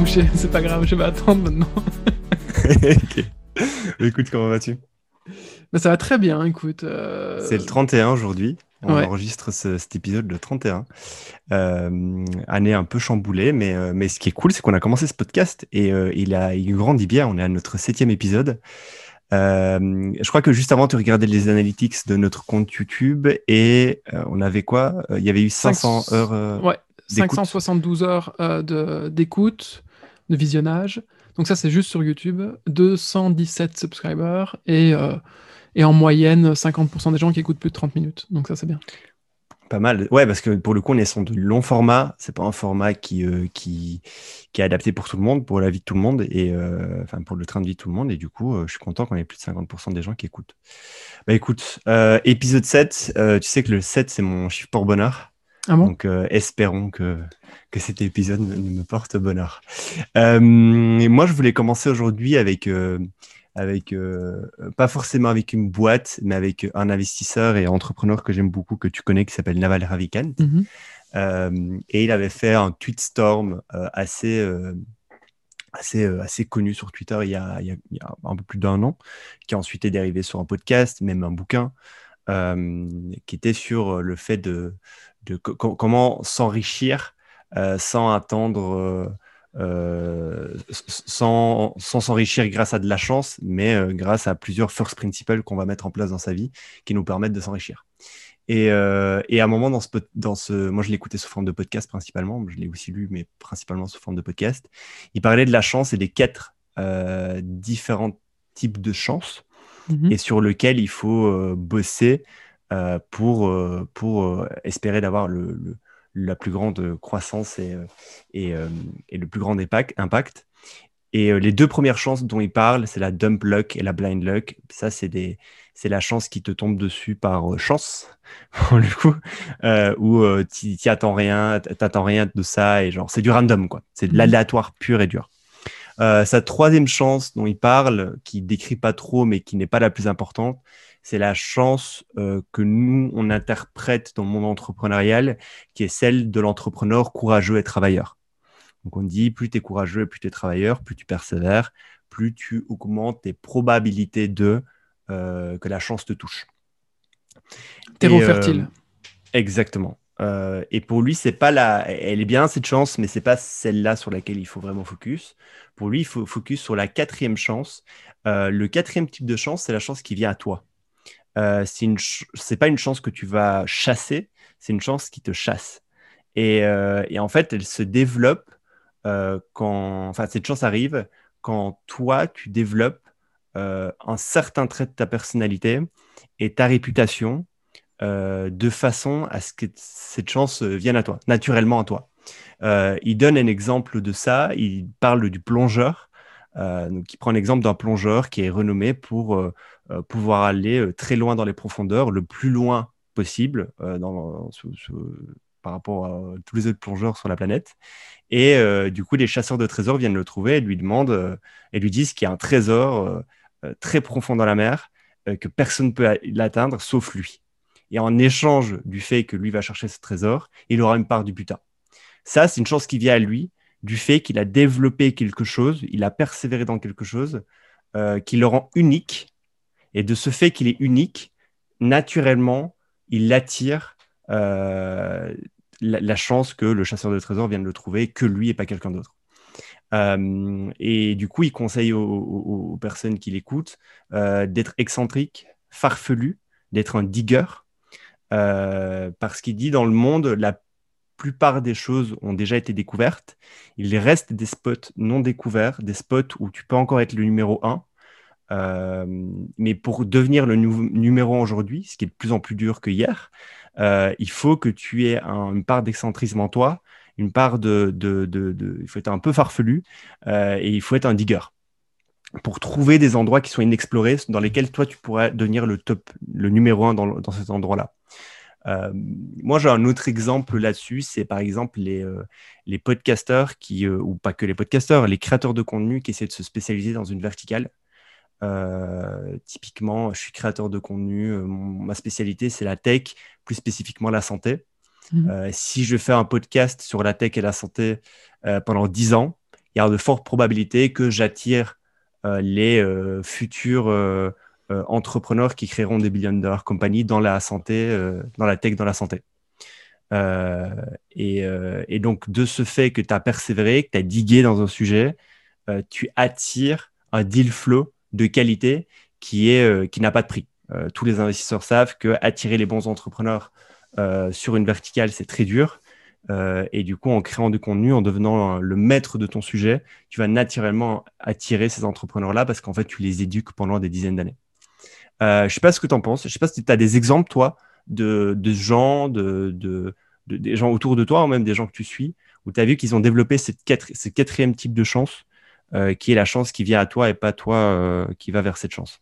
bouché. C'est pas grave, je vais attendre maintenant. ok. Écoute, comment vas-tu? Mais ça va très bien, écoute. euh, C'est le 31 aujourd'hui. On Ouais. enregistre ce- cet épisode le 31. Euh, année un peu chamboulée, mais, euh, mais ce qui est cool, c'est qu'on a commencé ce podcast et euh, il, a, il grandit bien. On est à notre septième épisode. Euh, je crois que juste avant, tu regardais les analytics de notre compte YouTube et euh, on avait quoi? Il y avait eu 500 Cinq- heures. euh, Ouais, d'écoute. 572 heures d'écoute, de, visionnage. Donc ça, c'est juste sur YouTube. 217 subscribers et, euh, et en moyenne, 50% des gens qui écoutent plus de 30 minutes. Donc ça, c'est bien. Pas mal. Ouais, parce que pour le coup, on est sur du long format. C'est pas un format qui, euh, qui, qui est adapté pour tout le monde, pour la vie de tout le monde, et euh, enfin pour le train de vie de tout le monde. Et du coup, je suis content qu'on ait plus de 50% des gens qui écoutent. Bah écoute, épisode 7, euh, tu sais que le 7, c'est mon chiffre pour bonheur. Ah bon? Donc euh, espérons que, que cet épisode me, porte bonheur. Euh, et moi, je voulais commencer aujourd'hui avec, euh, avec pas forcément avec une boîte, mais avec un investisseur et entrepreneur que j'aime beaucoup, que tu connais, qui s'appelle Naval Ravikant. Mhm. Euh, et il avait fait un tweet storm assez, assez, assez connu sur Twitter il y, a, il y a- il y a un peu plus d'un an, qui a ensuite été dérivé sur un podcast, même un bouquin, euh, qui était sur le fait de, de co- co- comment s'enrichir euh, sans attendre, euh, euh, sans sans s'enrichir grâce à de la chance, mais euh, grâce à plusieurs first principles qu'on va mettre en place dans sa vie qui nous permettent de s'enrichir. Et, et à un moment, dans ce, dans ce, moi je l'écoutais sous forme de podcast principalement, je l'ai aussi lu, mais principalement sous forme de podcast. Il parlait de la chance et des quatre différents types de chance Mhm. et sur lequel il faut bosser pour, euh, pour euh, espérer d'avoir le, le- la plus grande croissance et, euh, et, euh, et le plus grand impact. Et euh, les deux premières chances dont il parle, c'est la dump luck et la blind luck. Ça, c'est des, c'est la chance qui te tombe dessus par euh, chance, pour le coup, euh, où euh, tu t'y attends rien, t'attends rien de ça, et genre, c'est du random, quoi. C'est de Mhm. l'aléatoire pur et dur. Euh, sa troisième chance dont il parle, qui décrit pas trop, mais qui n'est pas la plus importante, c'est la chance euh, que nous, on interprète dans le monde entrepreneurial, qui est celle de l'entrepreneur courageux et travailleur. Donc on dit, plus tu es courageux et plus tu es travailleur, plus tu persévères, plus tu augmentes tes probabilités de euh, que la chance te touche. Terreau euh, fertile. Exactement. Euh, et pour lui, c'est pas la, elle est bien cette chance, mais c'est pas celle-là sur laquelle il faut vraiment focus. Pour lui, il faut focus sur la quatrième chance. Euh, le quatrième type de chance, c'est la chance qui vient à toi. Euh, c'est pas une chance que tu vas chasser, c'est une chance qui te chasse. Et, euh, en fait, elle se développe euh, quand, enfin, cette chance arrive quand toi, tu développes euh, un certain trait de ta personnalité et ta réputation de façon à ce que cette chance vienne à toi, naturellement à toi. Il donne un exemple de ça, il parle du plongeur, euh, il prend l'exemple d'un plongeur qui est renommé pour euh, euh, pouvoir aller très loin dans les profondeurs, le plus loin possible par rapport à tous les autres plongeurs sur la planète. Et du coup, les chasseurs de trésors viennent le trouver et lui demandent et lui disent qu'il y a un trésor très profond dans la mer, que personne ne peut l'atteindre sauf lui. Et en échange du fait que lui va chercher ce trésor, il aura une part du butin. Ça, c'est une chance qui vient à lui du fait qu'il a développé quelque chose, il a persévéré dans quelque chose euh, qui le rend unique. Et de ce fait qu'il est unique, naturellement, il attire euh, la, chance que le chasseur de trésors vienne le trouver, que lui et pas quelqu'un d'autre. Euh, et du coup, il conseille aux, aux- personnes qui l'écoutent d'être excentrique, farfelu, d'être un digger, parce qu'il dit dans le monde, la plupart des choses ont déjà été découvertes. Il reste des spots non découverts, des spots où tu peux encore être le numéro un. Euh, mais pour devenir le numéro un aujourd'hui, ce qui est de plus en plus dur que hier, euh, il faut que tu aies un- une part d'excentrisme en toi, une part de, Il faut être un peu farfelu euh, et il faut être un digger pour trouver des endroits qui sont inexplorés, dans lesquels toi, tu pourrais devenir le top, le numéro un dans, le- dans cet endroit-là. Euh, moi, j'ai un autre exemple là-dessus, c'est par exemple les, euh, les podcasteurs qui, euh, ou pas que les podcasteurs, les créateurs de contenu qui essaient de se spécialiser dans une verticale. Euh, typiquement, je suis créateur de contenu, mon- ma spécialité c'est la tech, plus spécifiquement la santé. Mhm. Si je fais un podcast sur la tech et la santé pendant 10 ans, il y a de fortes probabilités que j'attire les futurs entrepreneurs qui créeront des billions de dollars compagnies dans la santé, dans la tech, dans la santé. Et, et, donc, de ce fait que tu as persévéré, que tu as digué dans un sujet, tu attires un deal flow de qualité qui, est, qui n'a pas de prix. tous les investisseurs savent que attirer les bons entrepreneurs sur une verticale, c'est très dur. Euh, et du coup, en créant du contenu, en devenant le maître de ton sujet, tu vas naturellement attirer ces entrepreneurs-là parce qu'en fait, tu les éduques pendant des dizaines d'années. Euh, je ne sais pas ce que tu en penses. Je ne sais pas si tu as des exemples, toi, de, gens, gens autour de toi, ou même des gens que tu suis, où tu as vu qu'ils ont développé cette ce quatrième type de chance, euh, qui est la chance qui vient à toi et pas toi qui va vers cette chance.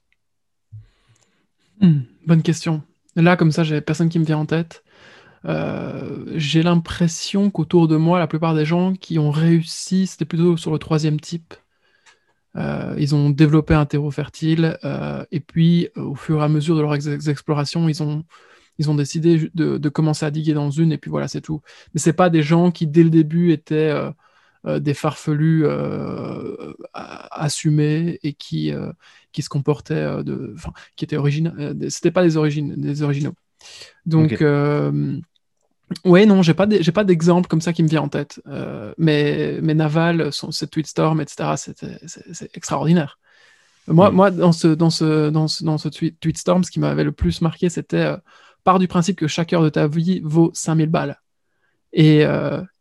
Hmm, bonne question. Là, comme ça, j'ai personne qui me vient en tête. Euh, j'ai l'impression qu'autour de moi, la plupart des gens qui ont réussi, c'était plutôt sur le troisième type. Euh, ils ont développé un terreau fertile euh, et puis au fur et à mesure de leurs explorations, ils ont, ils ont décidé de, commencer à diguer dans une et puis voilà, c'est tout. Mais c'est pas des gens qui dès le début étaient des farfelus assumés et qui, qui se comportaient de, enfin, qui étaient originaux. C'était pas des origines, des originaux. Donc, euh, ouais, non, j'ai pas j'ai pas d'exemple comme ça qui me vient en tête. Euh, mais, mais Naval, son, cette Tweetstorm, etc., c'est extraordinaire. Moi, moi dans ce, dans ce, dans ce, dans ce tweet, Tweetstorm, ce qui m'avait le plus marqué, c'était euh, part du principe que chaque heure de ta vie vaut 5000 balles. Et,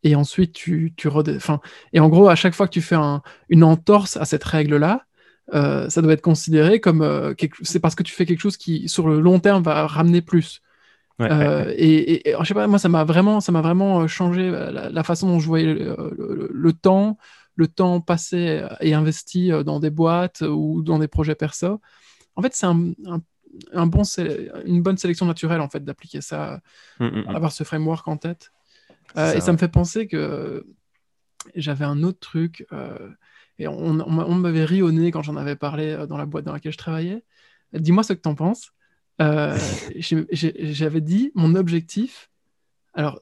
et ensuite, tu, tu enfin, et en gros, à chaque fois que tu fais un, une entorse à cette règle-là, ça doit être considéré comme c'est parce que tu fais quelque chose qui, sur le long terme, va ramener plus. Euh, et, je sais pas, moi, ça m'a vraiment, ça m'a vraiment euh, changé euh, la, façon dont je voyais le, temps, le temps passé et investi dans des boîtes ou dans des projets perso. En fait, c'est un, un, bon, une bonne sélection naturelle en fait d'appliquer ça, mmh. avoir ce framework en tête. et ça me fait penser que j'avais un autre truc. et on, on, m'avait ri au nez quand j'en avais parlé dans la boîte dans laquelle je travaillais. Dis-moi ce que tu en penses. Euh, j'avais dit mon objectif. Alors,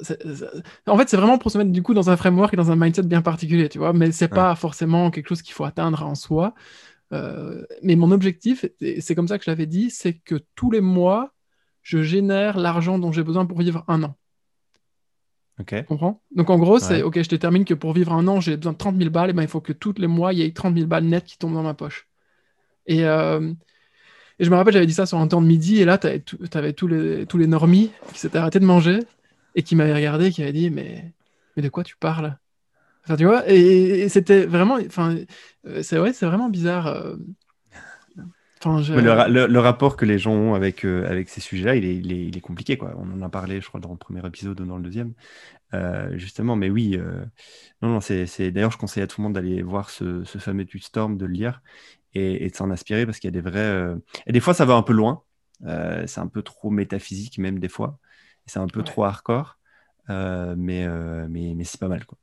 en fait, c'est vraiment pour se mettre du coup dans un framework et dans un mindset bien particulier, tu vois, mais c'est pas forcément quelque chose qu'il faut atteindre en soi. Euh, mais mon objectif, c'est comme ça que je l'avais dit, c'est que tous les mois, je génère l'argent dont j'ai besoin pour vivre un an. Ok. Tu comprends? Donc en gros, c'est ok, je détermine que pour vivre un an, j'ai besoin de 30 000 balles, et ben il faut que tous les mois, il y ait 30 000 balles nettes qui tombent dans ma poche. Et, euh, et je me rappelle, j'avais dit ça sur un temps de midi, et là, tu avais, tous, les, tous normies qui s'étaient arrêtés de manger et qui m'avaient regardé, qui avaient dit mais, de quoi tu parles? Enfin, tu vois, et, c'était vraiment. Enfin, euh, c'est vrai, c'est vraiment bizarre. Euh. le, rapport que les gens ont avec, euh, ces sujets-là, il est, compliqué. Quoi. On en a parlé, je crois, dans le premier épisode ou dans le deuxième. justement, mais oui, non, non, c'est, d'ailleurs, je conseille à tout le monde d'aller voir ce, ce fameux Storm, de le lire et, de s'en inspirer parce qu'il y a des vrais. Euh, et des fois, ça va un peu loin. Euh, c'est un peu trop métaphysique, même des fois. C'est un peu trop hardcore. Euh, mais, mais, mais c'est pas mal. Quoi.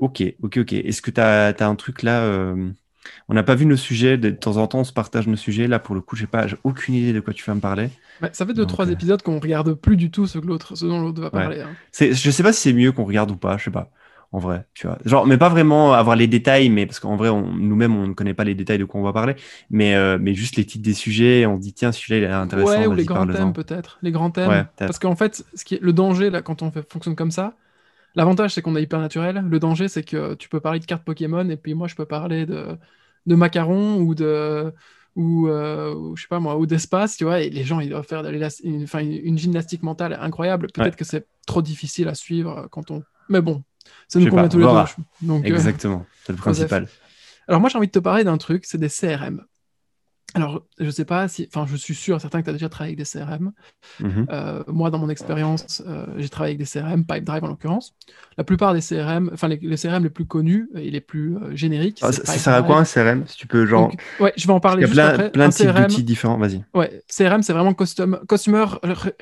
ok, ok, ok. Est-ce que tu as, as, un truc là On n'a pas vu nos sujets. De temps en temps, on se partage nos sujets. Là, pour le coup, j'ai pas aucune idée de quoi tu vas me parler. ça fait deux, trois épisodes qu'on regarde plus du tout ce, que l'autre, ce dont l'autre va parler. Hein. Je sais pas si c'est mieux qu'on regarde ou pas. Je sais pas en vrai, tu vois. Genre, mais pas vraiment avoir les détails, mais parce qu'en vrai, nous-mêmes, on ne connaît pas les détails de quoi on va parler, mais, euh, mais juste les titres des sujets, on se dit, tiens, ce sujet, il est intéressant. Ouais, ou les grands thèmes, peut-être. Les grands thèmes. parce qu'en fait, ce qui est, le danger, là, quand on fait, fonctionne comme ça, l'avantage, c'est qu'on est hyper naturel. Le danger, c'est que tu peux parler de cartes Pokémon, et puis moi, je peux parler de, de macarons ou de. Ou, euh, je sais pas moi, ou d'espace, tu vois, et les gens, ils doivent faire une, enfin, une, gymnastique mentale incroyable. Peut-être que c'est trop difficile à suivre quand on. Mais bon, ça nous convient tous les deux. Donc, euh, Exactement, c'est le principal. Alors moi j'ai envie de te parler d'un truc, c'est des CRM. Alors, je sais pas si, enfin, je suis sûr, certain que tu as déjà travaillé avec des CRM. Mhm. Euh, moi, dans mon expérience, euh, j'ai travaillé avec des CRM, Pipedrive en l'occurrence. La plupart des CRM, enfin, les, CRM les plus connus et les plus génériques. Ah, ça sert à quoi un CRM Si tu peux, genre. ouais, je vais en parler. Il y a plein, plein de types d'outils différents, vas-y. Ouais, CRM, c'est vraiment Customer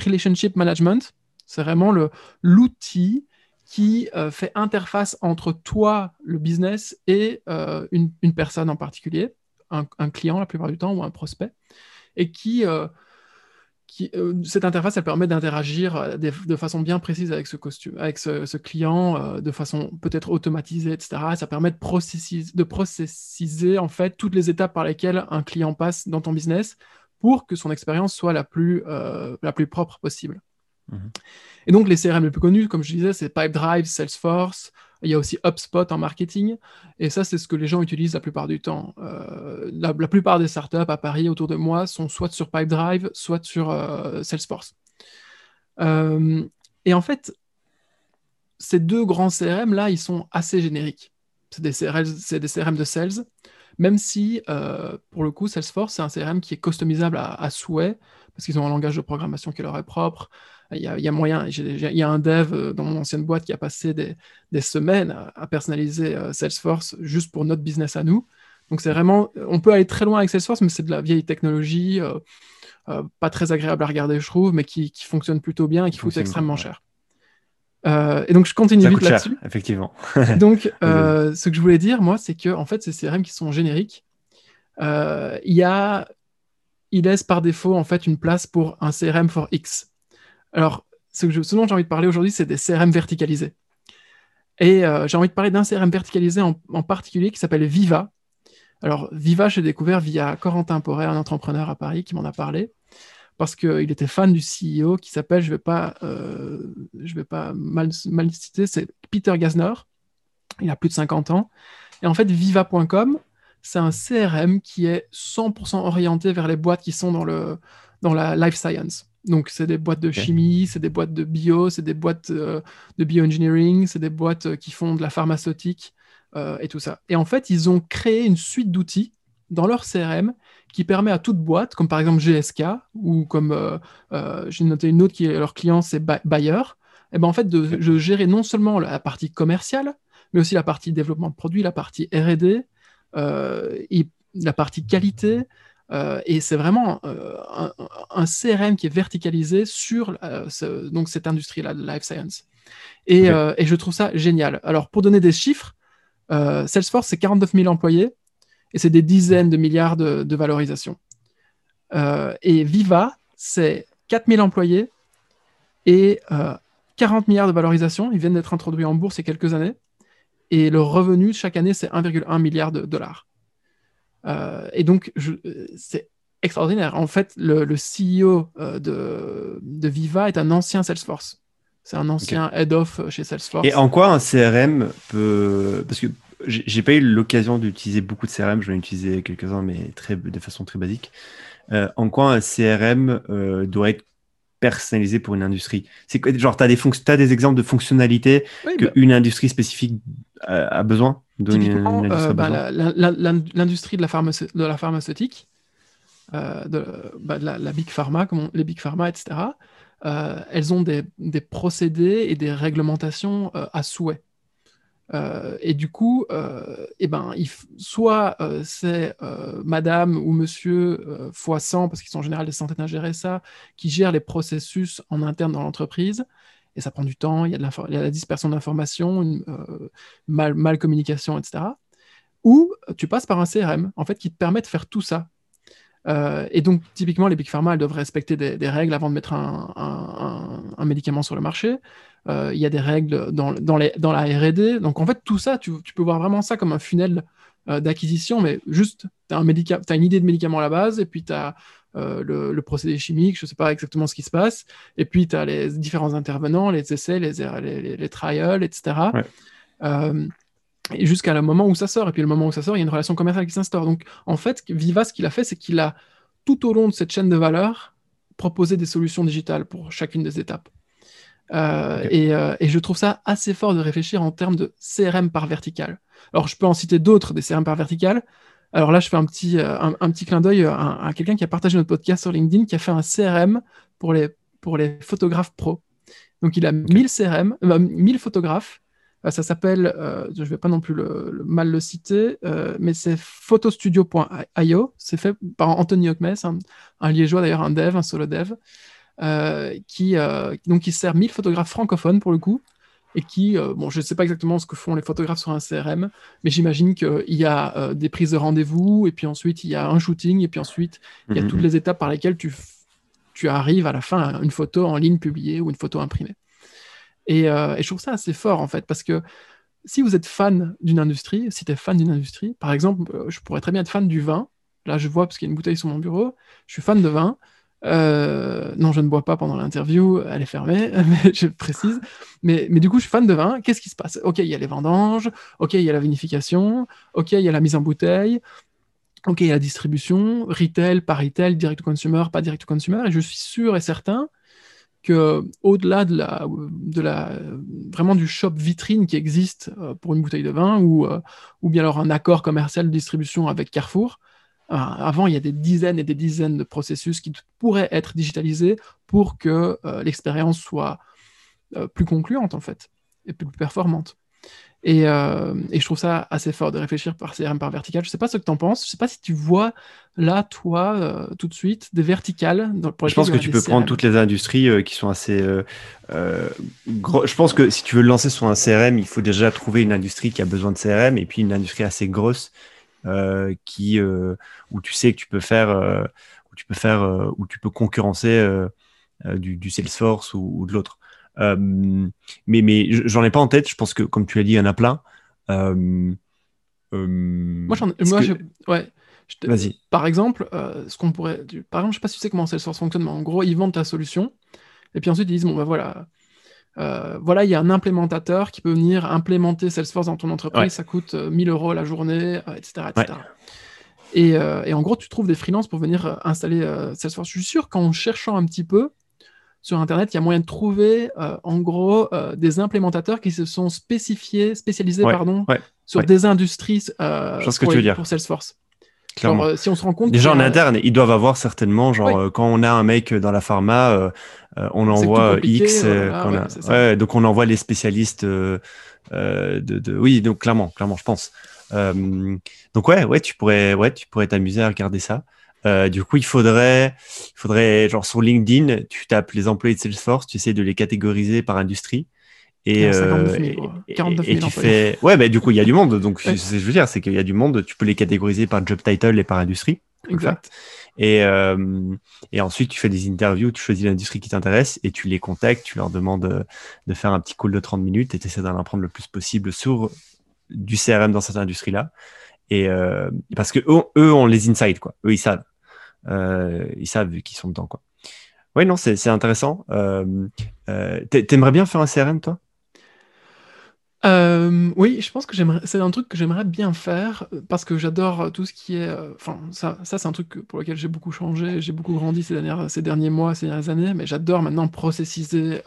Relationship Management. C'est vraiment l'outil qui euh, fait interface entre toi, le business, et euh, une, personne en particulier, un, client la plupart du temps ou un prospect, et qui, euh, cette interface, elle permet d'interagir de façon bien précise avec ce costume, avec ce, client, de façon peut-être automatisée, etc. Ça permet de processiser, de processiser en fait toutes les étapes par lesquelles un client passe dans ton business pour que son expérience soit la plus, la plus propre possible. Mhm. Et donc les CRM les plus connus, comme je disais, c'est Pipedrive, Salesforce, il y a aussi HubSpot en marketing. Et ça, c'est ce que les gens utilisent la plupart du temps. Euh, la, plupart des startups à Paris autour de moi sont soit sur Pipedrive, soit sur euh, Salesforce. Euh, et en fait, ces deux grands CRM là, ils sont assez génériques. C'est des, CRM de sales, même si pour le coup, Salesforce, c'est un CRM qui est customisable à souhait, parce qu'ils ont un langage de programmation qui leur est propre, il y a, moyen. Il y a un dev euh, dans mon ancienne boîte qui a passé des, semaines à, personnaliser euh, Salesforce juste pour notre business à nous. Donc c'est vraiment, on peut aller très loin avec Salesforce, mais c'est de la vieille technologie, euh, pas très agréable à regarder, je trouve, mais qui, fonctionne plutôt bien et qui coûte extrêmement cher. et donc je continue vite là-dessus. Effectivement. donc ce que je voulais dire, moi, c'est que en fait, ces CRM qui sont génériques, il y a, il laisse par défaut en fait une place pour un CRM for X. Alors, ce, dont j'ai envie de parler aujourd'hui, c'est des CRM verticalisés. Et euh, j'ai envie de parler d'un CRM verticalisé en, particulier qui s'appelle Viva. Alors, Viva, j'ai découvert via Corentin Poré, un entrepreneur à Paris qui m'en a parlé, parce qu'il était fan du CEO qui s'appelle, je ne vais pas, euh, mal, citer, c'est Peter Gasner. Il a plus de 50 ans. Et en fait, Viva.com, c'est un CRM qui est 100% orienté vers les boîtes qui sont dans la life science. Donc, c'est des boîtes de chimie, c'est des boîtes de bio, c'est des boîtes euh, de bioengineering, c'est des boîtes euh, qui font de la pharmaceutique euh, et tout ça. Et en fait, ils ont créé une suite d'outils dans leur CRM qui permet à toute boîte, comme par exemple GSK, ou comme j'ai noté une autre qui est leur client, c'est Bayer, et eh ben en fait, de, de, gérer non seulement la partie commerciale, mais aussi la partie développement de produits, la partie RD, la partie qualité, et c'est vraiment euh, un, CRM qui est verticalisé sur euh, donc cette industrie-là de life science. Et, et, je trouve ça génial. Alors, pour donner des chiffres, Salesforce, c'est 49 000 employés et c'est des dizaines de milliards de, valorisation. et Viva, c'est 4 000 employés et 40 milliards de valorisation. Ils viennent d'être introduits en bourse il y a quelques années. Et le revenu chaque année, c'est 1,1 milliard de dollars. Euh, et donc, c'est extraordinaire. En fait, le, CEO euh, de, de, Viva est un ancien Salesforce. C'est un ancien head of chez Salesforce. Et en quoi un CRM peut. Parce que j'ai pas eu l'occasion d'utiliser beaucoup de CRM, j'en ai utilisé quelques-uns, mais très, de façon très basique. Euh, en quoi un CRM doit être personnalisé pour une industrie? C'est genre, tu as, as, des exemples de fonctionnalités qu'une bah industrie spécifique a besoin? Euh, bah, l'industrie de, la de la pharmaceutique, euh, bah, de, la, big pharma, comme les big pharma, etc., euh, elles ont des, procédés et des réglementations à souhait. et du coup, eh ben, soit c'est madame ou monsieur fois 100, parce qu'ils sont en général des centaines à gérer ça, qui gèrent les processus en interne dans l'entreprise, et ça prend du temps, il y a, de la, dispersion d'informations, une euh, mal, communication, etc. Ou tu passes par un CRM, en fait, qui te permet de faire tout ça. Euh, et donc, typiquement, les big pharma, elles doivent respecter des, règles avant de mettre un, médicament sur le marché. Euh, il y a des règles dans, dans, la R&D. Donc, en fait, tout ça, tu, tu, peux voir vraiment ça comme un funnel d'acquisition, mais juste, tu as, as, une idée de médicament à la base, et puis tu as euh, le, procédé chimique, je ne sais pas exactement ce qui se passe. Et puis, tu as les différents intervenants, les essais, les, les, les, trials, etc. Euh, et jusqu'à le moment où ça sort. Et puis, le moment où ça sort, il y a une relation commerciale qui s'instaure. Donc, en fait, Viva, ce qu'il a fait, c'est qu'il a, tout au long de cette chaîne de valeur, proposé des solutions digitales pour chacune des étapes. Euh, et, et, je trouve ça assez fort de réfléchir en termes de CRM par vertical. Alors, je peux en citer d'autres des CRM par vertical. Alors là, je fais un petit, euh, un, petit clin d'œil à, quelqu'un qui a partagé notre podcast sur LinkedIn, qui a fait un CRM pour les, pour les photographes pro. Donc il a 1000 CRM, 1000 photographes. Euh, ça s'appelle, euh, je ne vais pas non plus le, mal le citer, mais c'est photostudio.io. C'est fait par Anthony Hockmes, un, un, liégeois d'ailleurs, un dev, un solo dev, qui, donc, qui sert 1000 photographes francophones pour le coup et qui, euh, bon, je ne sais pas exactement ce que font les photographes sur un CRM, mais j'imagine qu'il y a euh, des prises de rendez-vous, et puis ensuite il y a un shooting, et puis ensuite il y a toutes mhm. les étapes par lesquelles tu, tu arrives à la fin à une photo en ligne publiée ou une photo imprimée. Et, euh, et je trouve ça assez fort en fait, parce que si vous êtes fan d'une industrie, si tu es fan d'une industrie, par exemple, euh, je pourrais très bien être fan du vin. Là, je vois parce qu'il y a une bouteille sur mon bureau. Je suis fan de vin. Euh, non, je ne bois pas pendant l'interview, elle est fermée, mais je précise. Mais, du coup, je suis fan de vin. Qu'est-ce qui se passe? Ok, il y a les vendanges, ok, il y a la vinification, ok, il y a la mise en bouteille, ok, il y a la distribution, retail, pas retail, direct to consumer, pas direct to consumer. Et je suis sûr et certain que au-delà de la, de la, vraiment du shop vitrine qui existe euh, pour une bouteille de vin ou, euh, ou bien alors un accord commercial de distribution avec Carrefour, avant, il y a des dizaines et des dizaines de processus qui pourraient être digitalisés pour que l'expérience soit plus concluante en fait et plus performante. Et, euh, et, je trouve ça assez fort de réfléchir par CRM par vertical. Je ne sais pas ce que tu en penses. Je ne sais pas si tu vois là, toi, euh, tout de suite, des verticales. Dans, je pense que tu peux prendre toutes les industries euh, qui sont assez. je pense que si tu veux le lancer sur un CRM, il faut déjà trouver une industrie qui a besoin de CRM et puis une industrie assez grosse qui, où tu sais que tu peux faire, où tu peux faire, où tu peux concurrencer du, du, Salesforce ou, ou de l'autre. Euh, mais mais j'en ai pas en tête. Je pense que, comme tu l'as dit, il y en a plein. Euh, euh, moi, j'en moi, je, ouais. Vas-y. Par exemple, ce qu'on pourrait. Par exemple, je sais pas si tu sais comment Salesforce fonctionne, mais en gros, ils vendent ta solution. Et puis ensuite, ils disent bon, ben voilà. Voilà, il y a un implémentateur qui peut venir implémenter Salesforce dans ton entreprise. Ça coûte 1000 euros la journée, etc. etc. Et, et, en gros, tu trouves des freelances pour venir installer Salesforce. Je suis sûr qu'en cherchant un petit peu, sur Internet, il y a moyen de trouver, euh, en gros, euh, des implémentateurs qui se sont spécifiés, spécialisés pardon, sur des industries euh, pour, que tu veux dire. pour Salesforce. Si on se rend compte. Déjà en interne, ils doivent avoir certainement, genre, quand on a un mec dans la pharma, on envoie X. donc on envoie les spécialistes de, de, Oui, donc clairement, clairement, je pense. donc ouais, ouais, tu pourrais, ouais, tu pourrais t'amuser à regarder ça. Euh, du coup, il faudrait, il faudrait, genre sur LinkedIn, tu tapes les employés de Salesforce, tu essaies de les catégoriser par industrie. Et, euh, et, tu fais. Ouais, mais du coup, il y a du monde. Donc, ce que je veux dire, c'est qu'il y a du monde. Tu peux les catégoriser par job title et par industrie. Exact. Et, euh, et ensuite, tu fais des interviews, tu choisis l'industrie qui t'intéresse et tu les contactes, tu leur demandes de faire un petit call de 30 minutes et tu essaies d'en apprendre le plus possible sur du CRM dans cette industrie-là. Et parce que eux, eux ont les insights, quoi. Eux, ils savent. Euh, ils savent qu'ils sont dedans. Quoi. Oui, non, c'est intéressant. Euh, euh, T'aimerais bien faire un CRM, toi? Euh, oui, je pense que c'est un truc que j'aimerais bien faire parce que j'adore tout ce qui est. Enfin, ça, ça c'est un truc pour lequel j'ai beaucoup changé, j'ai beaucoup grandi ces, derniers mois, ces dernières années, mais j'adore maintenant processiser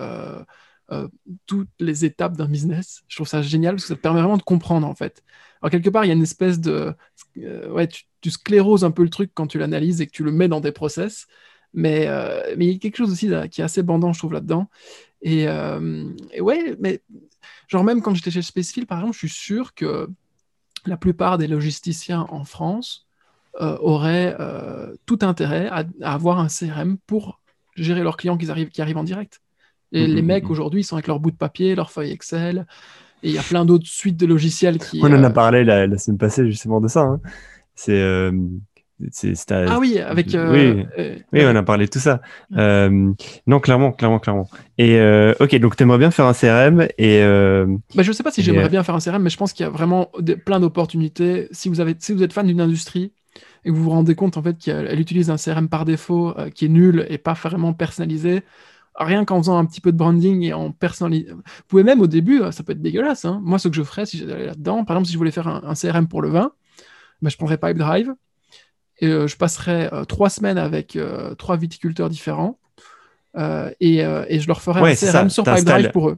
toutes les étapes d'un business. Je trouve ça génial parce que ça te permet vraiment de comprendre en fait. Alors, quelque part, il y a une espèce de. ouais, tu, scléroses un peu le truc quand tu l'analyses et que tu le mets dans des process. Mais, euh, mais il y a quelque chose aussi qui est assez bandant, je trouve, là-dedans. Et, euh, ouais, mais genre même quand j'étais chez Spacefil, par exemple, je suis sûr que la plupart des logisticiens en France euh, auraient tout intérêt à, avoir un CRM pour gérer leurs clients qui arrivent, qui arrivent en direct. Et mmh, les mmh, mecs, mmh. aujourd'hui, ils sont avec leur bout de papier, leur feuille Excel, et il y a plein d'autres suites de logiciels qui... On en a parlé la, la semaine passée, justement, de ça. Hein. C'est. Euh, ah oui, avec. Euh, oui, euh, oui on a parlé de tout ça. non, clairement, clairement, clairement. Et ok, donc tu aimerais bien faire un CRM et. Bah, je ne sais pas si j'aimerais bien faire un CRM, mais je pense qu'il y a vraiment plein d'opportunités. Si vous avez, si vous êtes fan d'une industrie et que vous vous rendez compte en fait qu'elle utilise un CRM par défaut qui est nul et pas vraiment personnalisé, rien qu'en faisant un petit peu de branding et en personnalisant. Vous pouvez même au début, ça peut être dégueulasse. Hein. Moi, ce que je ferais si j'allais là-dedans, par exemple, si je voulais faire un, un CRM pour le vin, bah, je prendrais Pipedrive et euh, je passerai euh, trois semaines avec euh, trois viticulteurs différents et, et, je leur ferai un CRM sur Pipedrive pour eux.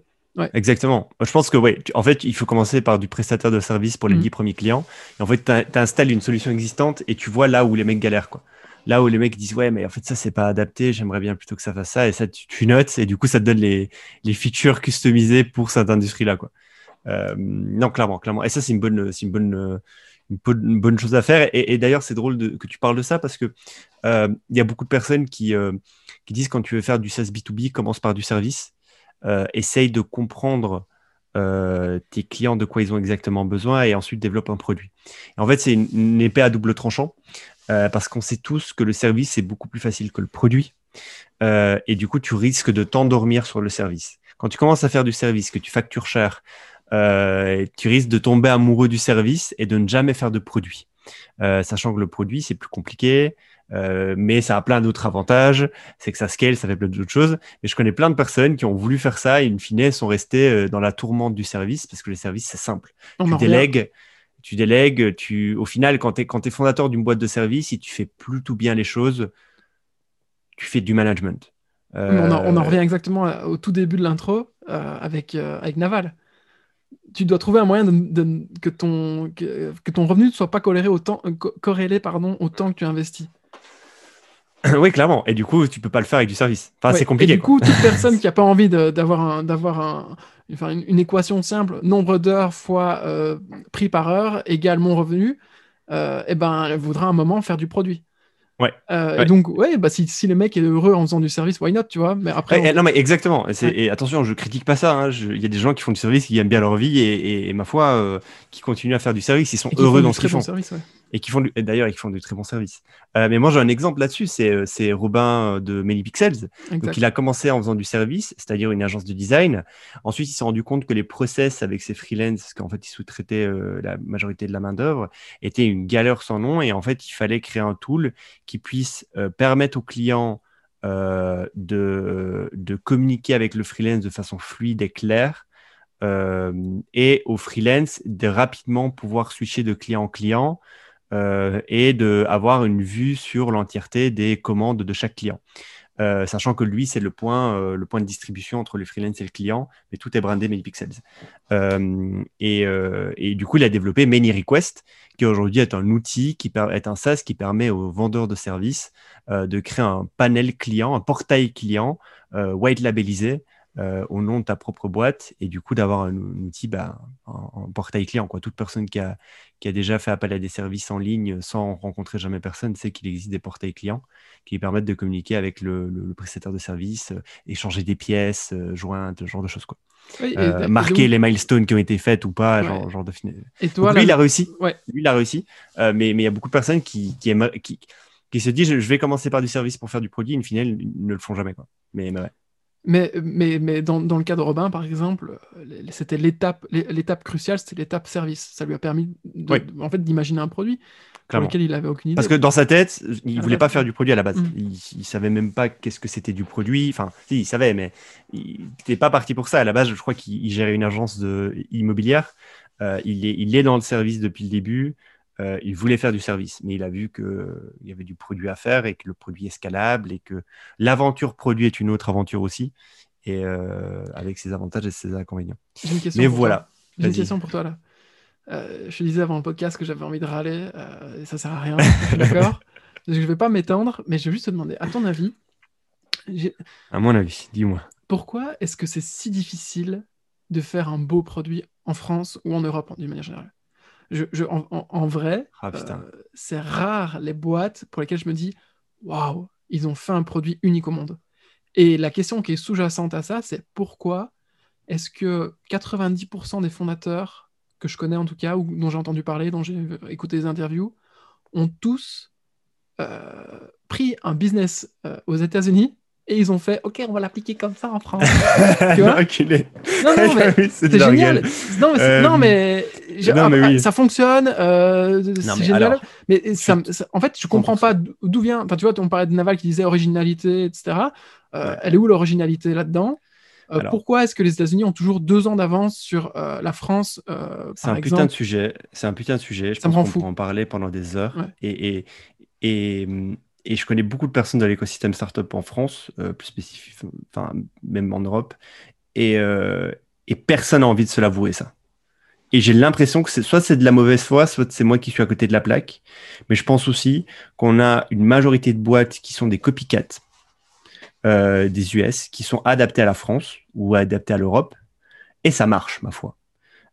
Exactement. Je pense que, ouais, en fait, il faut commencer par du prestataire de service pour les 10 mm. premiers clients. Et en fait, tu installes une solution existante et tu vois là où les mecs galèrent. Quoi. Là où les mecs disent, ouais, mais en fait, ça, c'est pas adapté, j'aimerais bien plutôt que ça fasse ça. Et ça, tu, notes et du coup, ça te donne les, les features customisées pour cette industrie-là. Quoi. non, clairement, clairement. Et ça, c'est une bonne, une bonne, une, bonne chose à faire. Et, d'ailleurs, c'est drôle que tu parles de ça parce que euh, il y a beaucoup de personnes qui, euh, qui disent quand tu veux faire du SaaS B2B, commence par du service. Euh, essaye de comprendre tes clients de quoi ils ont exactement besoin et ensuite développe un produit. en fait, c'est une, épée à double tranchant parce qu'on sait tous que le service est beaucoup plus facile que le produit. et du coup, tu risques de t'endormir sur le service. Quand tu commences à faire du service, que tu factures cher, tu risques de tomber amoureux du service et de ne jamais faire de produit. sachant que le produit, c'est plus compliqué, euh, mais ça a plein d'autres avantages. C'est que ça scale, ça fait plein d'autres choses. Mais je connais plein de personnes qui ont voulu faire ça et, in fine, sont restées euh, dans la tourmente du service parce que le service, c'est simple. tu délègues, tu délègues, tu... au final, quand tu es, fondateur d'une boîte de service, si tu fais plutôt bien les choses, tu fais du management. On, en, on, en, revient exactement au tout début de l'intro euh, avec, avec Naval tu dois trouver un moyen de, que, ton, que, ton revenu ne soit pas corrélé au temps, corrélé, pardon, au temps que tu investis. oui, clairement. Et du coup, tu peux pas le faire avec du service. Enfin, c'est compliqué. Et du coup, toute personne qui n'a pas envie d'avoir un, d'avoir un, enfin, une, équation simple, nombre d'heures fois euh, prix par heure égale mon revenu, euh, eh ben, elle voudra un moment faire du produit. Ouais. Euh, et donc, ouais, bah, si, si, le mec est heureux en faisant du service, why not, tu vois Mais après. Non, mais exactement. Et, attention, je critique pas ça. Hein. Il y a des gens qui font du service, qui aiment bien leur vie et, ma foi, qui continuent à faire du service, ils sont heureux dans ce qu'ils font. Service, et qui font d'ailleurs ils font du très bon service. Euh, mais moi j'ai un exemple là-dessus, c'est euh, c'est Robin euh, de Many Pixels. Donc il a commencé en faisant du service, c'est-à-dire une agence de design. Ensuite il s'est rendu compte que les process avec ses freelances, parce qu'en fait il sous-traitait la majorité de la main d'œuvre, étaient une galère sans nom et en fait il fallait créer un tool qui puisse permettre aux clients de, de communiquer avec le freelance de façon fluide et claire. et aux freelance de rapidement pouvoir switcher de client en client euh, et d'avoir une vue sur l'entièreté des commandes de chaque client. Euh, sachant que lui, c'est le point, euh, le point de distribution entre les freelance et le client, mais tout est brandé ManyPixels. Et, et, du coup, il a développé ManyRequest, qui aujourd'hui est un outil, qui est un SaaS qui permet aux vendeurs de services de créer un panel client, un portail client white labellisé euh, au nom de ta propre boîte et du coup d'avoir un, outil, bah, un, portail client. Quoi. Toute personne qui a, qui a déjà fait appel à des services en ligne sans rencontrer jamais personne sait qu'il existe des portails clients qui permettent de communiquer avec le, prestataire de service, euh, échanger des pièces, euh, jointes, ce genre de choses. Quoi. marquer les milestones qui ont été faites ou pas, genre, genre de Et toi, lui, il a réussi. Ouais. Lui, il a réussi. mais il y a beaucoup de personnes qui, qui, qui, qui se disent je, vais commencer par du service pour faire du produit. In fine, ils ne le font jamais. Quoi. Mais, mais ouais. Mais, mais, mais dans, dans, le cas de Robin, par exemple, c'était l'étape, l'étape cruciale, c'était l'étape service. Ça lui a permis en fait, d'imaginer un produit pour lequel il n'avait aucune idée. Parce que dans sa tête, il ne voulait pas faire du produit à la base. Mm. Il ne savait même pas qu'est-ce que c'était du produit. Enfin, si, il savait, mais il n'était pas parti pour ça. À la base, je crois qu'il gérait une agence de, immobilière. Euh, il, est, il est dans le service depuis le début. Euh, il voulait faire du service, mais il a vu qu'il y avait du produit à faire et que le produit est scalable et que l'aventure produit est une autre aventure aussi, et euh, avec ses avantages et ses inconvénients. mais voilà. J'ai une question pour toi là. Euh, je te disais avant le podcast que j'avais envie de râler, et ça sert à rien, d'accord Je ne vais pas m'étendre, mais je vais juste te demander, à ton avis, à mon avis, dis-moi. Pourquoi est-ce que c'est si difficile de faire un beau produit en France ou en Europe d'une manière générale? Je, en, vrai, ah, euh, c'est rare les boîtes pour lesquelles je me dis waouh, ils ont fait un produit unique au monde. Et la question qui est sous-jacente à ça, c'est pourquoi est-ce que 90% des fondateurs que je connais en tout cas, ou dont j'ai entendu parler, dont j'ai écouté des interviews, ont tous euh, pris un business euh, aux États-Unis et ils ont fait, OK, on va l'appliquer comme ça en France. tu vois Non, non, mais c'est génial. Non, mais, non, mais, euh, ça fonctionne. Euh, c'est génial. Mais ça, en fait, je comprends pas d'où vient. Enfin, tu vois, on parlait de Naval qui disait originalité, etc. Euh, elle est où l'originalité là-dedans? Pourquoi est-ce que les États-Unis ont toujours deux ans d'avance sur la France C'est un putain de sujet. C'est un putain de sujet. Je ça pense qu'on peut en parler pendant des heures. Et, et, et, hum, et je connais beaucoup de personnes dans l'écosystème startup en France, euh, plus spécifique, enfin, même en Europe, et, euh, et personne n'a envie de se l'avouer, ça. Et j'ai l'impression que soit c'est de la mauvaise foi, soit c'est moi qui suis à côté de la plaque. Mais je pense aussi qu'on a une majorité de boîtes qui sont des copycats euh, des US, qui sont adaptées à la France ou adaptées à l'Europe. Et ça marche, ma foi.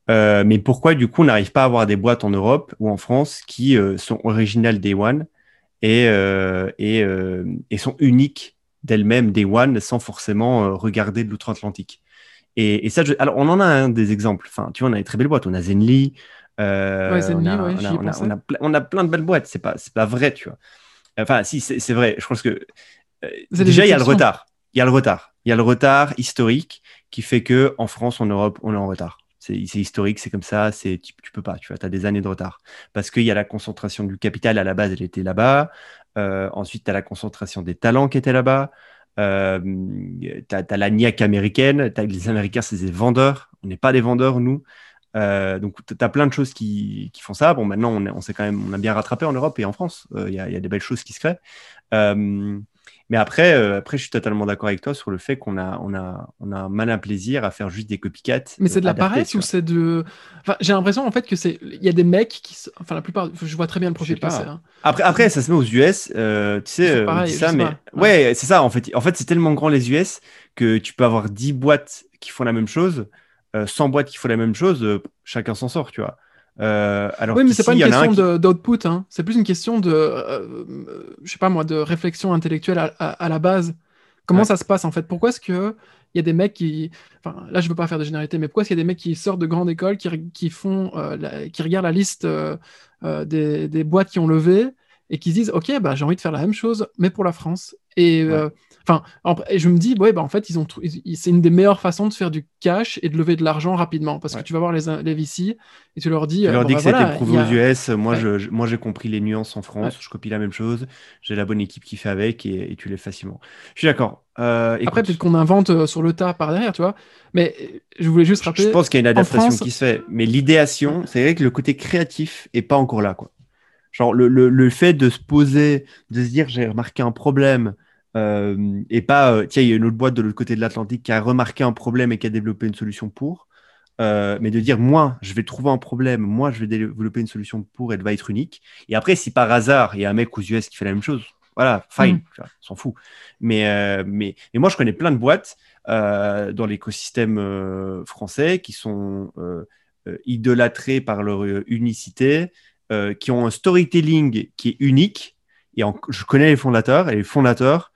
mais pourquoi, du coup, on n'arrive pas à avoir des boîtes en Europe ou en France qui sont originales Day One et, euh, euh, et, sont uniques d'elles-mêmes, des One, sans forcément euh, regarder de l'outre-Atlantique. Et, ça, alors on en a un des exemples. Enfin, tu vois, on a des très belles boîtes. On a Zenly. on, a, plein de belles boîtes. C'est pas, pas vrai, tu vois. Enfin, si, c'est vrai. Je pense que déjà, il y a le retard. Il y a le retard. Il y a le retard historique qui fait que en France, en Europe, on est en retard. C'est historique, c'est comme ça, tu, tu peux pas, tu vois, as des années de retard. Parce qu'il y a la concentration du capital, à la base, elle était là-bas. ensuite, tu as la concentration des talents qui étaient là-bas. Euh, tu as, la niaque américaine, les Américains, c'est des vendeurs. On n'est pas des vendeurs, nous. Euh, donc, tu as plein de choses qui, qui, font ça. Bon, maintenant, on, on, quand même, on a bien rattrapé en Europe et en France. Euh, il y, y, a des belles choses qui se créent. Mais après, euh, après, je suis totalement d'accord avec toi sur le fait qu'on a, on a, on a un malin plaisir à faire juste des copycats. Mais c'est de la paresse ou c'est de. Enfin, j'ai l'impression en fait que c'est. Il y a des mecs qui. Enfin, la plupart. Je vois très bien le profil passer. Hein. Après, après, ça se met aux US. Euh, tu sais, euh, pareil, ça, mais. Ouais, c'est ça en fait. En fait, c'est tellement grand les US que tu peux avoir 10 boîtes qui font la même chose, 100 boîtes qui font la même chose, chacun s'en sort, tu vois. Euh, alors oui, mais c'est pas une question d'output, hein. c'est plus une question de, euh, je sais pas moi, de réflexion intellectuelle à, la base. Comment ça se passe en fait? Pourquoi est-ce que il y a des mecs qui, enfin là je veux pas faire de généralité, mais pourquoi est-ce qu'il y a des mecs qui sortent de grande école, qui, qui font, euh, qui regardent la liste des, des, boîtes qui ont levé et qui se disent ok bah j'ai envie de faire la même chose, mais pour la France. Et Enfin, et je me dis, ouais, bah, en fait, ils ont c'est une des meilleures façons de faire du cash et de lever de l'argent rapidement. Parce que tu vas voir les, les VC et tu leur dis. Tu leur euh, dis que ça a été prouvé aux US. Moi, je, moi, j'ai compris les nuances en France. Je copie la même chose. J'ai la bonne équipe qui fait avec et, tu l'es facilement. Je suis d'accord. Euh, Après, peut-être qu'on invente euh, sur le tas par derrière, tu vois. Mais je voulais juste rappeler. Je pense qu'il y a une adaptation qui se fait. Mais l'idéation, c'est vrai que le côté créatif est pas encore là, quoi. Genre, le, le, le fait de se poser, de se dire, j'ai remarqué un problème euh, et pas, euh, tiens, il y a une autre boîte de l'autre côté de l'Atlantique qui a remarqué un problème et qui a développé une solution pour. Euh, mais de dire, moi, je vais trouver un problème, moi, je vais développer une solution pour, elle va être unique. Et après, si par hasard, il y a un mec aux US qui fait la même chose, voilà, fine, mm. on s'en fout. Mais, mais, mais, moi, je connais plein de boîtes dans l'écosystème français qui sont idolâtrées par leur unicité, qui ont un storytelling qui est unique. Et je connais les fondateurs, et les fondateurs,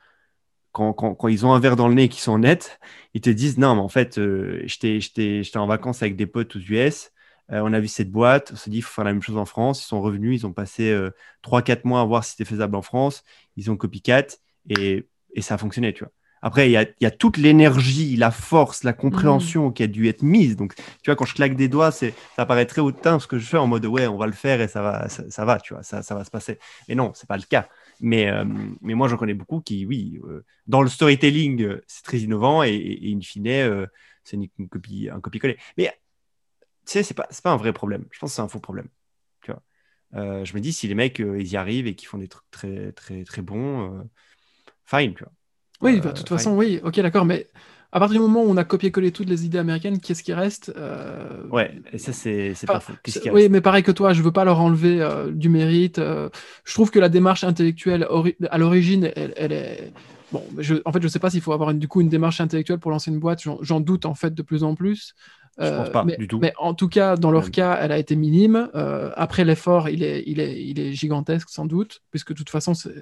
quand, ils ont un verre dans le nez et qu'ils sont nets, ils te disent non, mais en fait, euh, j'étais en vacances avec des potes aux US, euh, on a vu cette boîte, on s'est dit il faut faire la même chose en France. Ils sont revenus, ils ont passé euh, 3-4 mois à voir si c'était faisable en France. Ils ont copycat et, et ça a fonctionné, tu vois. Après, il y a, y a, toute l'énergie, la force, la compréhension mmh. qui a dû être mise. Donc, tu vois, quand je claque des doigts, c'est, ça paraît très hautain ce que je fais en mode ouais, on va le faire et ça va, ça, ça va, tu vois, ça, ça va se passer. Mais non, c'est pas le cas. Mais, euh, mais moi, j'en connais beaucoup qui, oui, euh, dans le storytelling, euh, c'est très innovant et, et, in fine, c'est une, copie, un copier-coller. Mais tu sais, c'est pas, pas un vrai problème. Je pense que c'est un faux problème. Tu vois. je me dis, si les mecs, ils y arrivent et qu'ils font des trucs très, très, très bons, fine, tu vois. Oui, bah, de toute façon, oui, ok, d'accord, mais à partir du moment où on a copié-collé toutes les idées américaines, qu'est-ce qui reste euh... Ouais, et ça, c'est pas faux. oui, mais pareil que toi, je veux pas leur enlever euh, du mérite. Euh, je trouve que la démarche intellectuelle, à l'origine, elle, est. Bon, je, en fait, je sais pas s'il faut avoir du coup une démarche intellectuelle pour lancer une boîte. J'en doute en fait de plus en plus. Je pense pas mais, du tout. Mais en tout cas, dans leur cas, elle a été minime. Après, l'effort, il est, il, est, il est gigantesque sans doute, puisque de toute façon, c'est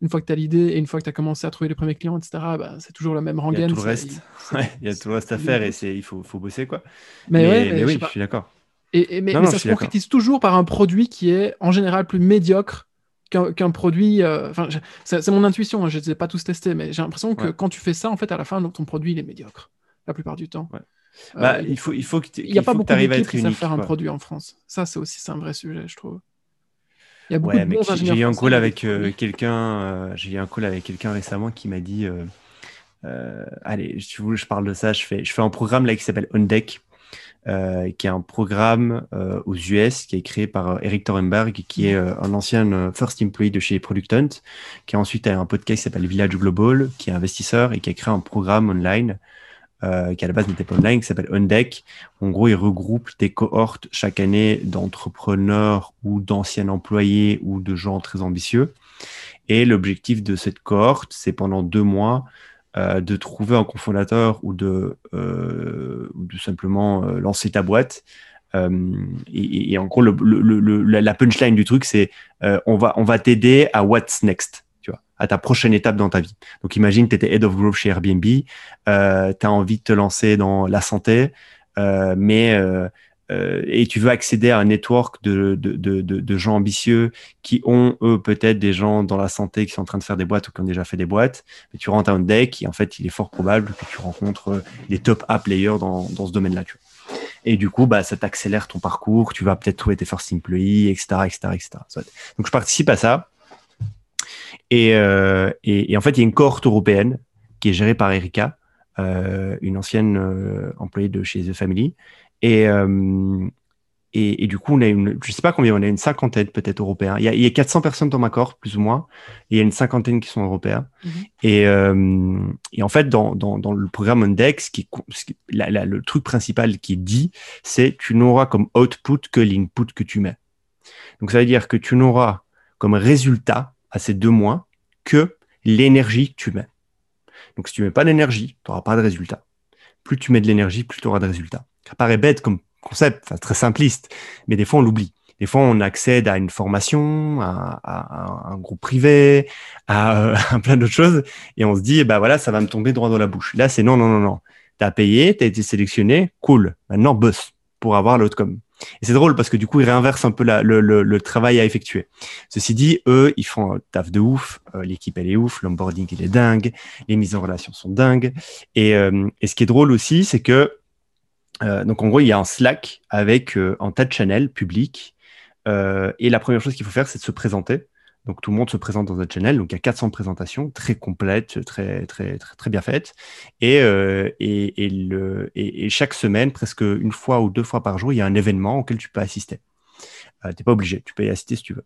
une fois que tu as l'idée et une fois que tu as commencé à trouver les premiers clients, etc., bah, c'est toujours la même rengaine. Il y a tout le reste, il y a tout le reste à faire et il faut, faut, bosser. Quoi. Mais, oui, je suis d'accord. Et, mais, ça se concrétise toujours par un produit qui est en général plus médiocre qu'un produit. Euh, c'est mon intuition, hein, je ne les ai pas tous testés, mais j'ai l'impression que quand tu fais ça, en fait, à la fin, ton produit il est médiocre la plupart du temps. Bah, euh, il faut, il faut que tu. Il n'y a pas beaucoup d'équipes qui savent faire un produit en France. Ça, c'est aussi un vrai sujet, je trouve. J'ai eu un call avec euh, quelqu'un. Euh, j'ai eu un call avec quelqu'un récemment qui m'a dit. Euh, allez, si je parle de ça. Je fais, je fais un programme là qui s'appelle On Deck, qui est un programme aux US qui est créé par Eric Thorenberg, qui est un ancien first employee de chez Product Hunt, qui a ensuite un podcast qui s'appelle Village Global, qui est investisseur et qui a créé un programme online euh, qui à la base n'était pas online, qui s'appelle Undeck. En gros, il regroupe des cohortes chaque année d'entrepreneurs ou d'anciens employés ou de gens très ambitieux. Et l'objectif de cette cohorte, c'est pendant deux mois euh, de trouver un cofondateur ou de, euh, de simplement euh, lancer ta boîte. Euh, et, et, en gros, le, le, le, la punchline du truc, c'est on va, on va t'aider à what's next à ta prochaine étape dans ta vie. Donc imagine, tu étais Head of Growth chez Airbnb, euh, tu as envie de te lancer dans la santé, euh, mais euh, et tu veux accéder à un network de, de, de, gens ambitieux qui ont, eux, peut-être des gens dans la santé qui sont en train de faire des boîtes ou qui ont déjà fait des boîtes, mais tu rentres à un deck et en fait, il est fort probable que tu rencontres les top app players dans, dans ce domaine-là. Et du coup, bah, ça t'accélère ton parcours, tu vas peut-être trouver tes first employees, etc., etc., etc. Donc, je participe à ça. Et, euh, et, et, en fait, il y a une cohorte européenne qui est gérée par Erika, euh, une ancienne euh, employée de chez The Family. Et, et, et, du coup, on a une, je sais pas combien, on a une cinquantaine peut-être européens. Il y, a, il y a 400 personnes dans ma cohorte, plus ou moins. Et il y a une cinquantaine qui sont européens. Mhm. et, en fait, dans, dans, dans, le programme Index, qui, la, la, le truc principal qui est dit, c'est tu n'auras comme output que l'input que tu mets. Donc, ça veut dire que tu n'auras comme résultat à ces deux mois que l'énergie que tu mets. Donc, si tu mets pas d'énergie, tu n'auras pas de résultat. Plus tu mets de l'énergie, plus tu auras de résultats. Ça paraît bête comme concept, très simpliste, mais des fois on l'oublie. Des fois, on accède à une formation, à, un groupe privé, à, à plein d'autres choses, et on se dit, bah voilà, ça va me tomber droit dans la bouche. Là, c'est non, non, non, non. Tu as payé, tu as été sélectionné, cool. Maintenant, boss pour avoir l'outcome. Et c'est drôle parce que du coup, ils réinversent un peu la, le, le, le, travail à effectuer. Ceci dit, eux, ils font un taf de ouf. Euh, l'équipe, elle est ouf. L'onboarding, il est dingue. Les mises en relation sont dingues. Et, euh, et ce qui est drôle aussi, c'est que euh, donc en gros, il y a un Slack avec euh, un tas de channels publics. Euh, et la première chose qu'il faut faire, c'est de se présenter. Donc tout le monde se présente dans un channel. Donc il y a 400 présentations très complètes, très très très, bien faites. Et, et, et, le, et, chaque semaine, presque une fois ou deux fois par jour, il y a un événement auquel tu peux assister. Euh, tu n'es pas obligé, tu peux y assister si tu veux.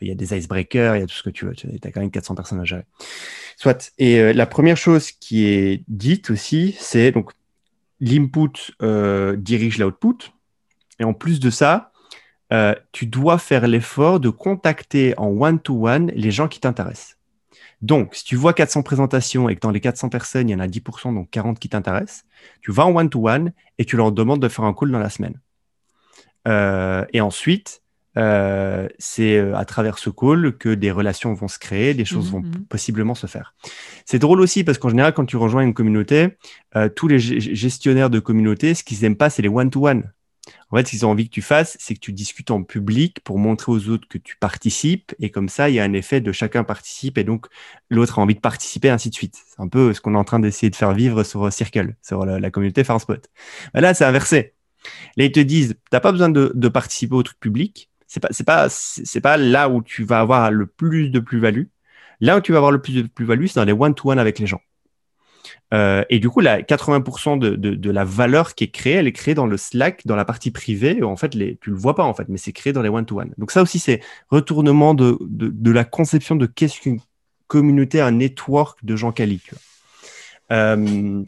Il y a des icebreakers, il y a tout ce que tu veux. Tu as quand même 400 personnes à gérer. Soit. Et la première chose qui est dite aussi, c'est donc l'input euh, dirige l'output. Et en plus de ça, euh, tu dois faire l'effort de contacter en one-to-one les gens qui t'intéressent. Donc, si tu vois 400 présentations et que dans les 400 personnes, il y en a 10%, donc 40 qui t'intéressent, tu vas en one-to-one et tu leur demandes de faire un call dans la semaine. Euh, et ensuite, euh, c'est à travers ce call que des relations vont se créer, des choses vont mhm. possiblement se faire. C'est drôle aussi parce qu'en général, quand tu rejoins une communauté, euh, tous les gestionnaires de communauté, ce qu'ils n'aiment pas, c'est les one-to-one. En fait, ce qu'ils ont envie que tu fasses, c'est que tu discutes en public pour montrer aux autres que tu participes. Et comme ça, il y a un effet de chacun participe et donc l'autre a envie de participer, ainsi de suite. C'est un peu ce qu'on est en train d'essayer de faire vivre sur Circle, sur la, communauté Farmspot. Là, c'est inversé. Là, ils te disent, tu n'as pas besoin de, participer au truc public c'est pas pas là où tu vas avoir le plus de plus-value. Là où tu vas avoir le plus de plus-value, c'est dans les one-to-one avec les gens. Euh, et du coup, la 80% de, la valeur qui est créée, elle est créée dans le Slack, dans la partie privée. En fait, tu le vois pas en fait, mais c'est créé dans les one-to-one. Donc ça aussi, c'est retournement de, la conception de qu'est-ce qu'une communauté, un network de gens quali. Euh,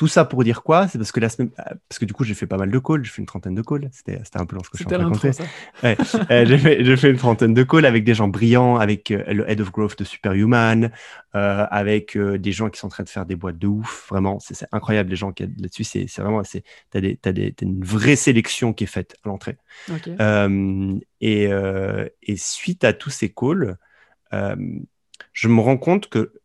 tout ça pour dire quoi? C'est parce que la semaine, parce que du coup j'ai fait pas mal de calls, j'ai fait une trentaine de calls. C'était, un peu long ce que je suis en train Ouais. euh, j'ai, fait, une trentaine de calls avec des gens brillants, avec euh, le head of growth de Superhuman, euh, avec des gens qui sont en train de faire des boîtes de ouf. Vraiment, c'est, incroyable les gens qui là-dessus. C'est, vraiment, c'est t'as des, t'as des, t'as une vraie sélection qui est faite à l'entrée. Okay. et, et suite à tous ces calls, je me rends compte que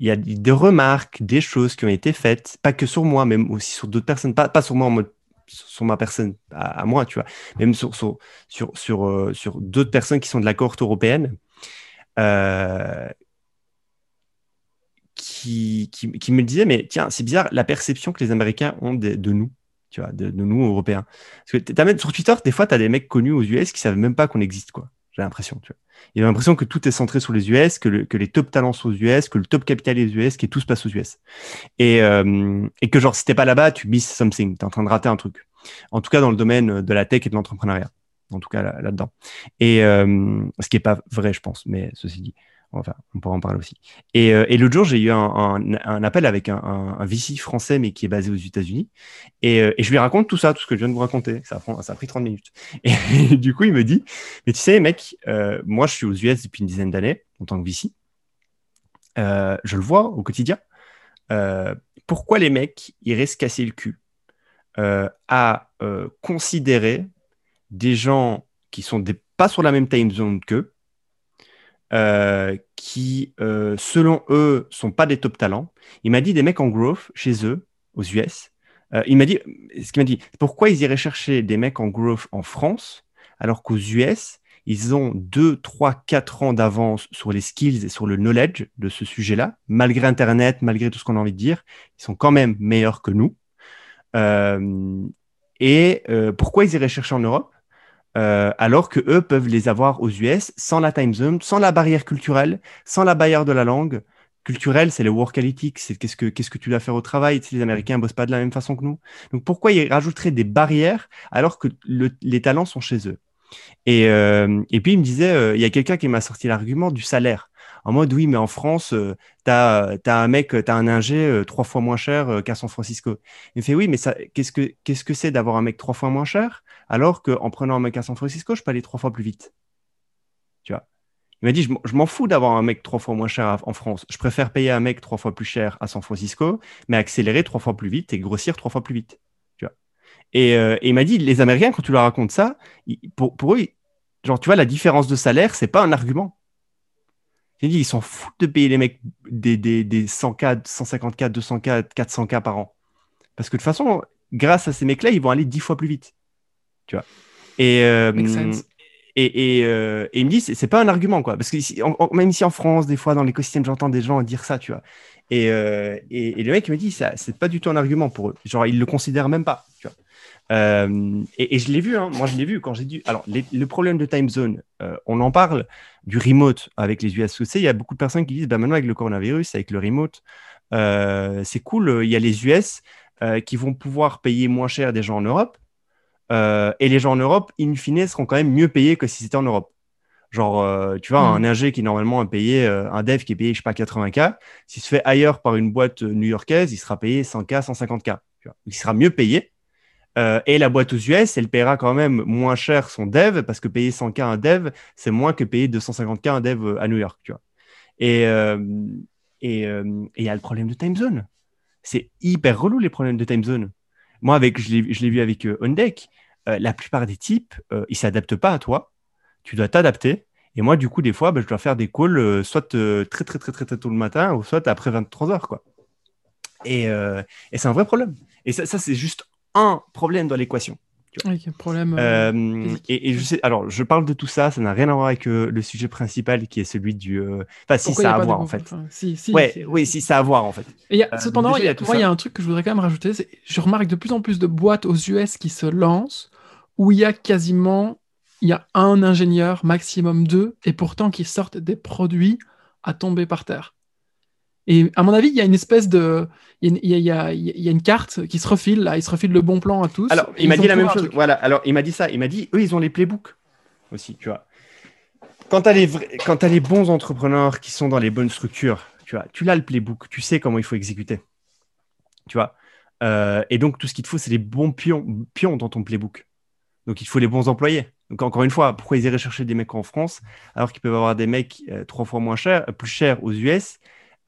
il y a des remarques, des choses qui ont été faites, pas que sur moi, même aussi sur d'autres personnes, pas, pas sur moi en mode sur ma personne à, moi, tu vois, même sur, sur, sur, sur, euh, sur d'autres personnes qui sont de la cohorte européenne, euh, qui, qui, me disaient, mais tiens, c'est bizarre la perception que les Américains ont de, nous, tu vois, de, de, nous, Européens. Parce que as même sur Twitter, des fois, tu as des mecs connus aux US qui savent même pas qu'on existe, quoi. J'ai l'impression, tu vois. Il a l'impression que tout est centré sur les US, que, les top talents sont aux US, que le top capital est aux US, que tout se passe aux US. Et, euh, et que genre, si t'es pas là-bas, tu miss something. T'es en train de rater un truc. En tout cas, dans le domaine de la tech et de l'entrepreneuriat. En tout cas, là-dedans. et euh, ce qui est pas vrai, je pense, mais ceci dit. On pourra en parler aussi. Et, euh, l'autre jour, j'ai eu un, appel avec un, un, français, mais qui est basé aux États-Unis. Et, euh, et, je lui raconte tout ça, tout ce que je viens de vous raconter. Ça a, pris 30 minutes. Et, du coup, il me dit, mais tu sais, mec, euh, moi, je suis aux US depuis une dizaine d'années en tant que VC. Je le vois au quotidien. Pourquoi les mecs, ils restent casser le cul? À considérer des gens qui sont pas sur la même time zone qu'eux, euh, qui, euh, selon eux, sont pas des top talents. Il m'a dit des mecs en growth chez eux, aux US, Euh, il m'a dit, ce qu'il m'a dit, pourquoi ils iraient chercher des mecs en growth en France alors qu'aux US, ils ont 2, 3, 4 ans d'avance sur les skills et sur le knowledge de ce sujet-là, malgré Internet, malgré tout ce qu'on a envie de dire, ils sont quand même meilleurs que nous. Et pourquoi ils iraient chercher en Europe? Alors que eux peuvent les avoir aux US sans la time zone, sans la barrière culturelle, sans la barrière de la langue, culturel, c'est le workalytic, c'est qu'est-ce que, qu'est-ce que tu dois faire au travail. les Américains ne bossent pas de la même façon que nous. Donc pourquoi ils rajouteraient des barrières alors que les talents sont chez eux? Et, euh, puis il me disait, euh, il y a quelqu'un qui m'a sorti l'argument du salaire. En mode, oui, mais en France, euh, tu as, un mec, tu as un ingé trois fois moins cher qu'à San Francisco. Il me fait, oui, mais qu'est-ce que c'est d'avoir un mec trois fois moins cher? Alors qu'en prenant un mec à San Francisco, je peux aller trois fois plus vite Tu vois il m'a dit, je m'en fous d'avoir un mec trois fois moins cher en France. Je préfère payer un mec trois fois plus cher à San Francisco, mais accélérer trois fois plus vite et grossir trois fois plus vite. Tu vois et, euh, il m'a dit, les Américains, quand tu leur racontes ça, pour, eux, genre, tu vois, la différence de salaire, c'est pas un argument. Il dit, ils s'en foutent de payer les mecs des, des, des 100K, 150K, 200K, 400K par an. Parce que de toute façon, grâce à ces mecs-là, ils vont aller dix fois plus vite. Tu vois et, euh, euh, et, il me dit, c'est pas un argument, quoi. Parce que même ici en France, des fois, dans l'écosystème, j'entends des gens dire ça, tu vois. Et, euh, et, le mec me dit, ça, c'est pas du tout un argument pour eux. Genre, ils le considèrent même pas, tu vois. Euh, et, je l'ai vu, hein. moi je l'ai vu quand j'ai dit. Alors, le problème de time zone, on en parle du remote avec les US. Il y a beaucoup de personnes qui disent, bah, maintenant avec le coronavirus, avec le remote, c'est cool, il y a les US qui vont pouvoir payer moins cher des gens en Europe. Euh, et les gens en Europe, in fine, seront quand même mieux payés que si c'était en Europe. Genre, euh, tu vois, un mm. ingé qui normalement est payé, euh, un dev qui est payé, je sais pas, 80K, s'il se fait ailleurs par une boîte new-yorkaise, il sera payé 100K, 150K. Il sera mieux payé. et la boîte aux US, elle paiera quand même moins cher son dev, parce que payer 100K un dev, c'est moins que payer 250K un dev à New York. Tu vois. Et il y a le problème de time zone. C'est hyper relou les problèmes de time zone. Moi, avec, je l'ai vu avec OnDeck. Euh, la plupart des types, euh, ils ne s'adaptent pas à toi. Tu dois t'adapter. Et moi, du coup, des fois, bah, je dois faire des calls euh, soit très, très, très, très, très tôt le matin, ou soit après 23 heures. Quoi. Et, et c'est un vrai problème. Et ça, ça c'est juste un problème dans l'équation. Oui, problème. Et, je sais, alors, je parle de tout ça, ça n'a rien à voir avec le sujet principal qui est celui du. Enfin, si ça a à voir en fait. si, si, ouais, oui, si ça a à voir en fait. Et cependant, il y a, moi, il y a un truc que je voudrais quand même rajouter. Je remarque de plus en plus de boîtes aux US qui se lancent où il y a quasiment il y a un ingénieur, maximum deux, et pourtant qui sortent des produits à tomber par terre. Et à mon avis, il y a une espèce de. Il y a, une carte qui se refile, là. Il se refile le bon plan à tous. Alors, il m'a dit la même chose. Voilà, alors il m'a dit ça. Il m'a dit eux, ils ont les playbooks aussi, tu vois. Quand tu as, as, les bons entrepreneurs qui sont dans les bonnes structures, tu vois, tu l'as le playbook, tu sais comment il faut exécuter. Tu vois. Euh, et donc, tout ce qu'il te faut, c'est les bons pions, pions dans ton playbook. Donc, il faut les bons employés. Donc, encore une fois, pourquoi ils iraient chercher des mecs en France alors qu'ils peuvent avoir des mecs euh, trois fois moins chers, plus chers aux US,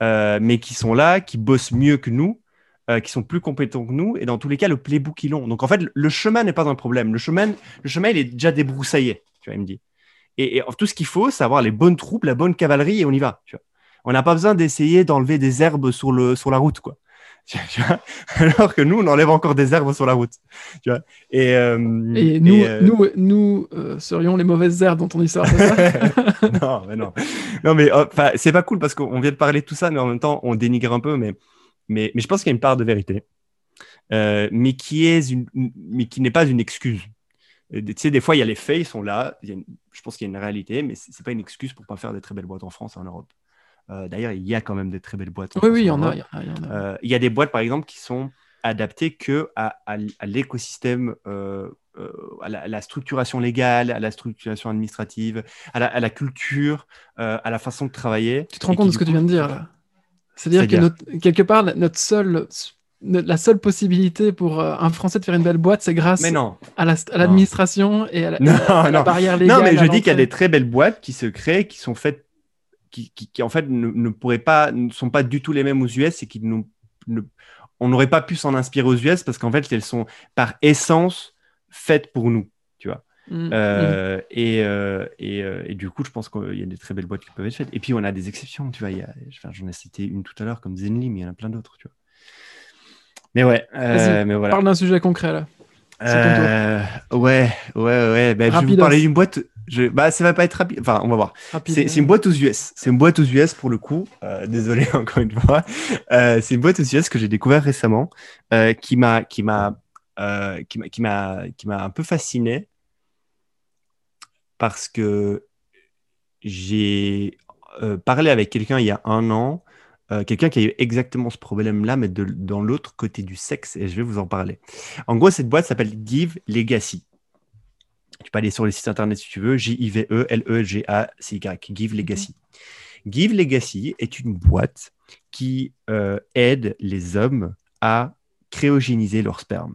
euh, mais qui sont là, qui bossent mieux que nous, euh, qui sont plus compétents que nous, et dans tous les cas, le playbook, ils l'ont. Donc, en fait, le chemin n'est pas un problème. Le chemin, le chemin, il est déjà débroussaillé, tu vois, il me dit. Et, tout ce qu'il faut, c'est avoir les bonnes troupes, la bonne cavalerie, et on y va. Tu vois. On n'a pas besoin d'essayer d'enlever des herbes sur la route, quoi. alors que nous, on enlève encore des herbes sur la route. Tu vois et, euh, nous, euh, nous, nous euh, serions les mauvaises herbes dont on histoire. non, mais non. Non, mais c'est pas cool parce qu'on vient de parler de tout ça, mais en même temps, on dénigre un peu. Mais, mais, mais je pense qu'il y a une part de vérité, mais qui est une, mais qui n'est pas une excuse. Tu sais, des fois, il y a les faits, ils sont là. je pense qu'il y a une réalité, mais c'est pas une excuse pour pas faire des très belles boîtes en France et en Europe. Euh, d'ailleurs, il y a quand même des très belles boîtes. Oui, oui, il y, en a, euh, il y a des boîtes, par exemple, qui sont adaptées que à, l'écosystème, euh, à, la, structuration légale, à la structuration administrative, à la, culture, à la façon de travailler. Tu te rends compte de ce que tu viens de dire C'est-à-dire que quelque part, notre la seule possibilité pour un Français de faire une belle boîte, c'est grâce à l'administration et à la, barrière légale. Non, mais je dis qu'il y a des très belles boîtes qui se créent, qui sont faites qui, en fait ne, pourraient pas, ne sont pas du tout les mêmes aux US et qui nous, on n'aurait pas pu s'en inspirer aux US parce qu'en fait elles sont par essence faites pour nous, tu vois. Mmh, euh, mmh. Et, euh, et, euh, et, du coup, je pense qu'il y a des très belles boîtes qui peuvent être faites. Et puis, on a des exceptions, tu vois. J'en ai cité une tout à l'heure comme Zenly, mais il y en a plein d'autres, tu vois. Mais ouais, mais voilà. Parle d'un sujet concret là. ouais, ouais, ouais. Ben, je vais vous parler d'une boîte. Je... Bah, ça va pas être rapide. Enfin, on va voir. C'est une boîte aux US. C'est une boîte aux US pour le coup. Euh, désolé encore une fois. Euh, c'est une boîte aux US que j'ai découvert récemment, euh, qui m'a, qui m'a, euh, qui m'a, qui m'a, qui m'a un peu fasciné parce que j'ai parlé avec quelqu'un il y a un an, quelqu'un qui a eu exactement ce problème-là, mais de- dans l'autre côté du sexe, et je vais vous en parler. En gros, cette boîte s'appelle Give Legacy. Tu peux aller sur les sites internet si tu veux, J-I-V-E-L-E-G-A-C-Y, Give Legacy. Give Legacy est une boîte qui euh, aide les hommes à cryogéniser leur sperme.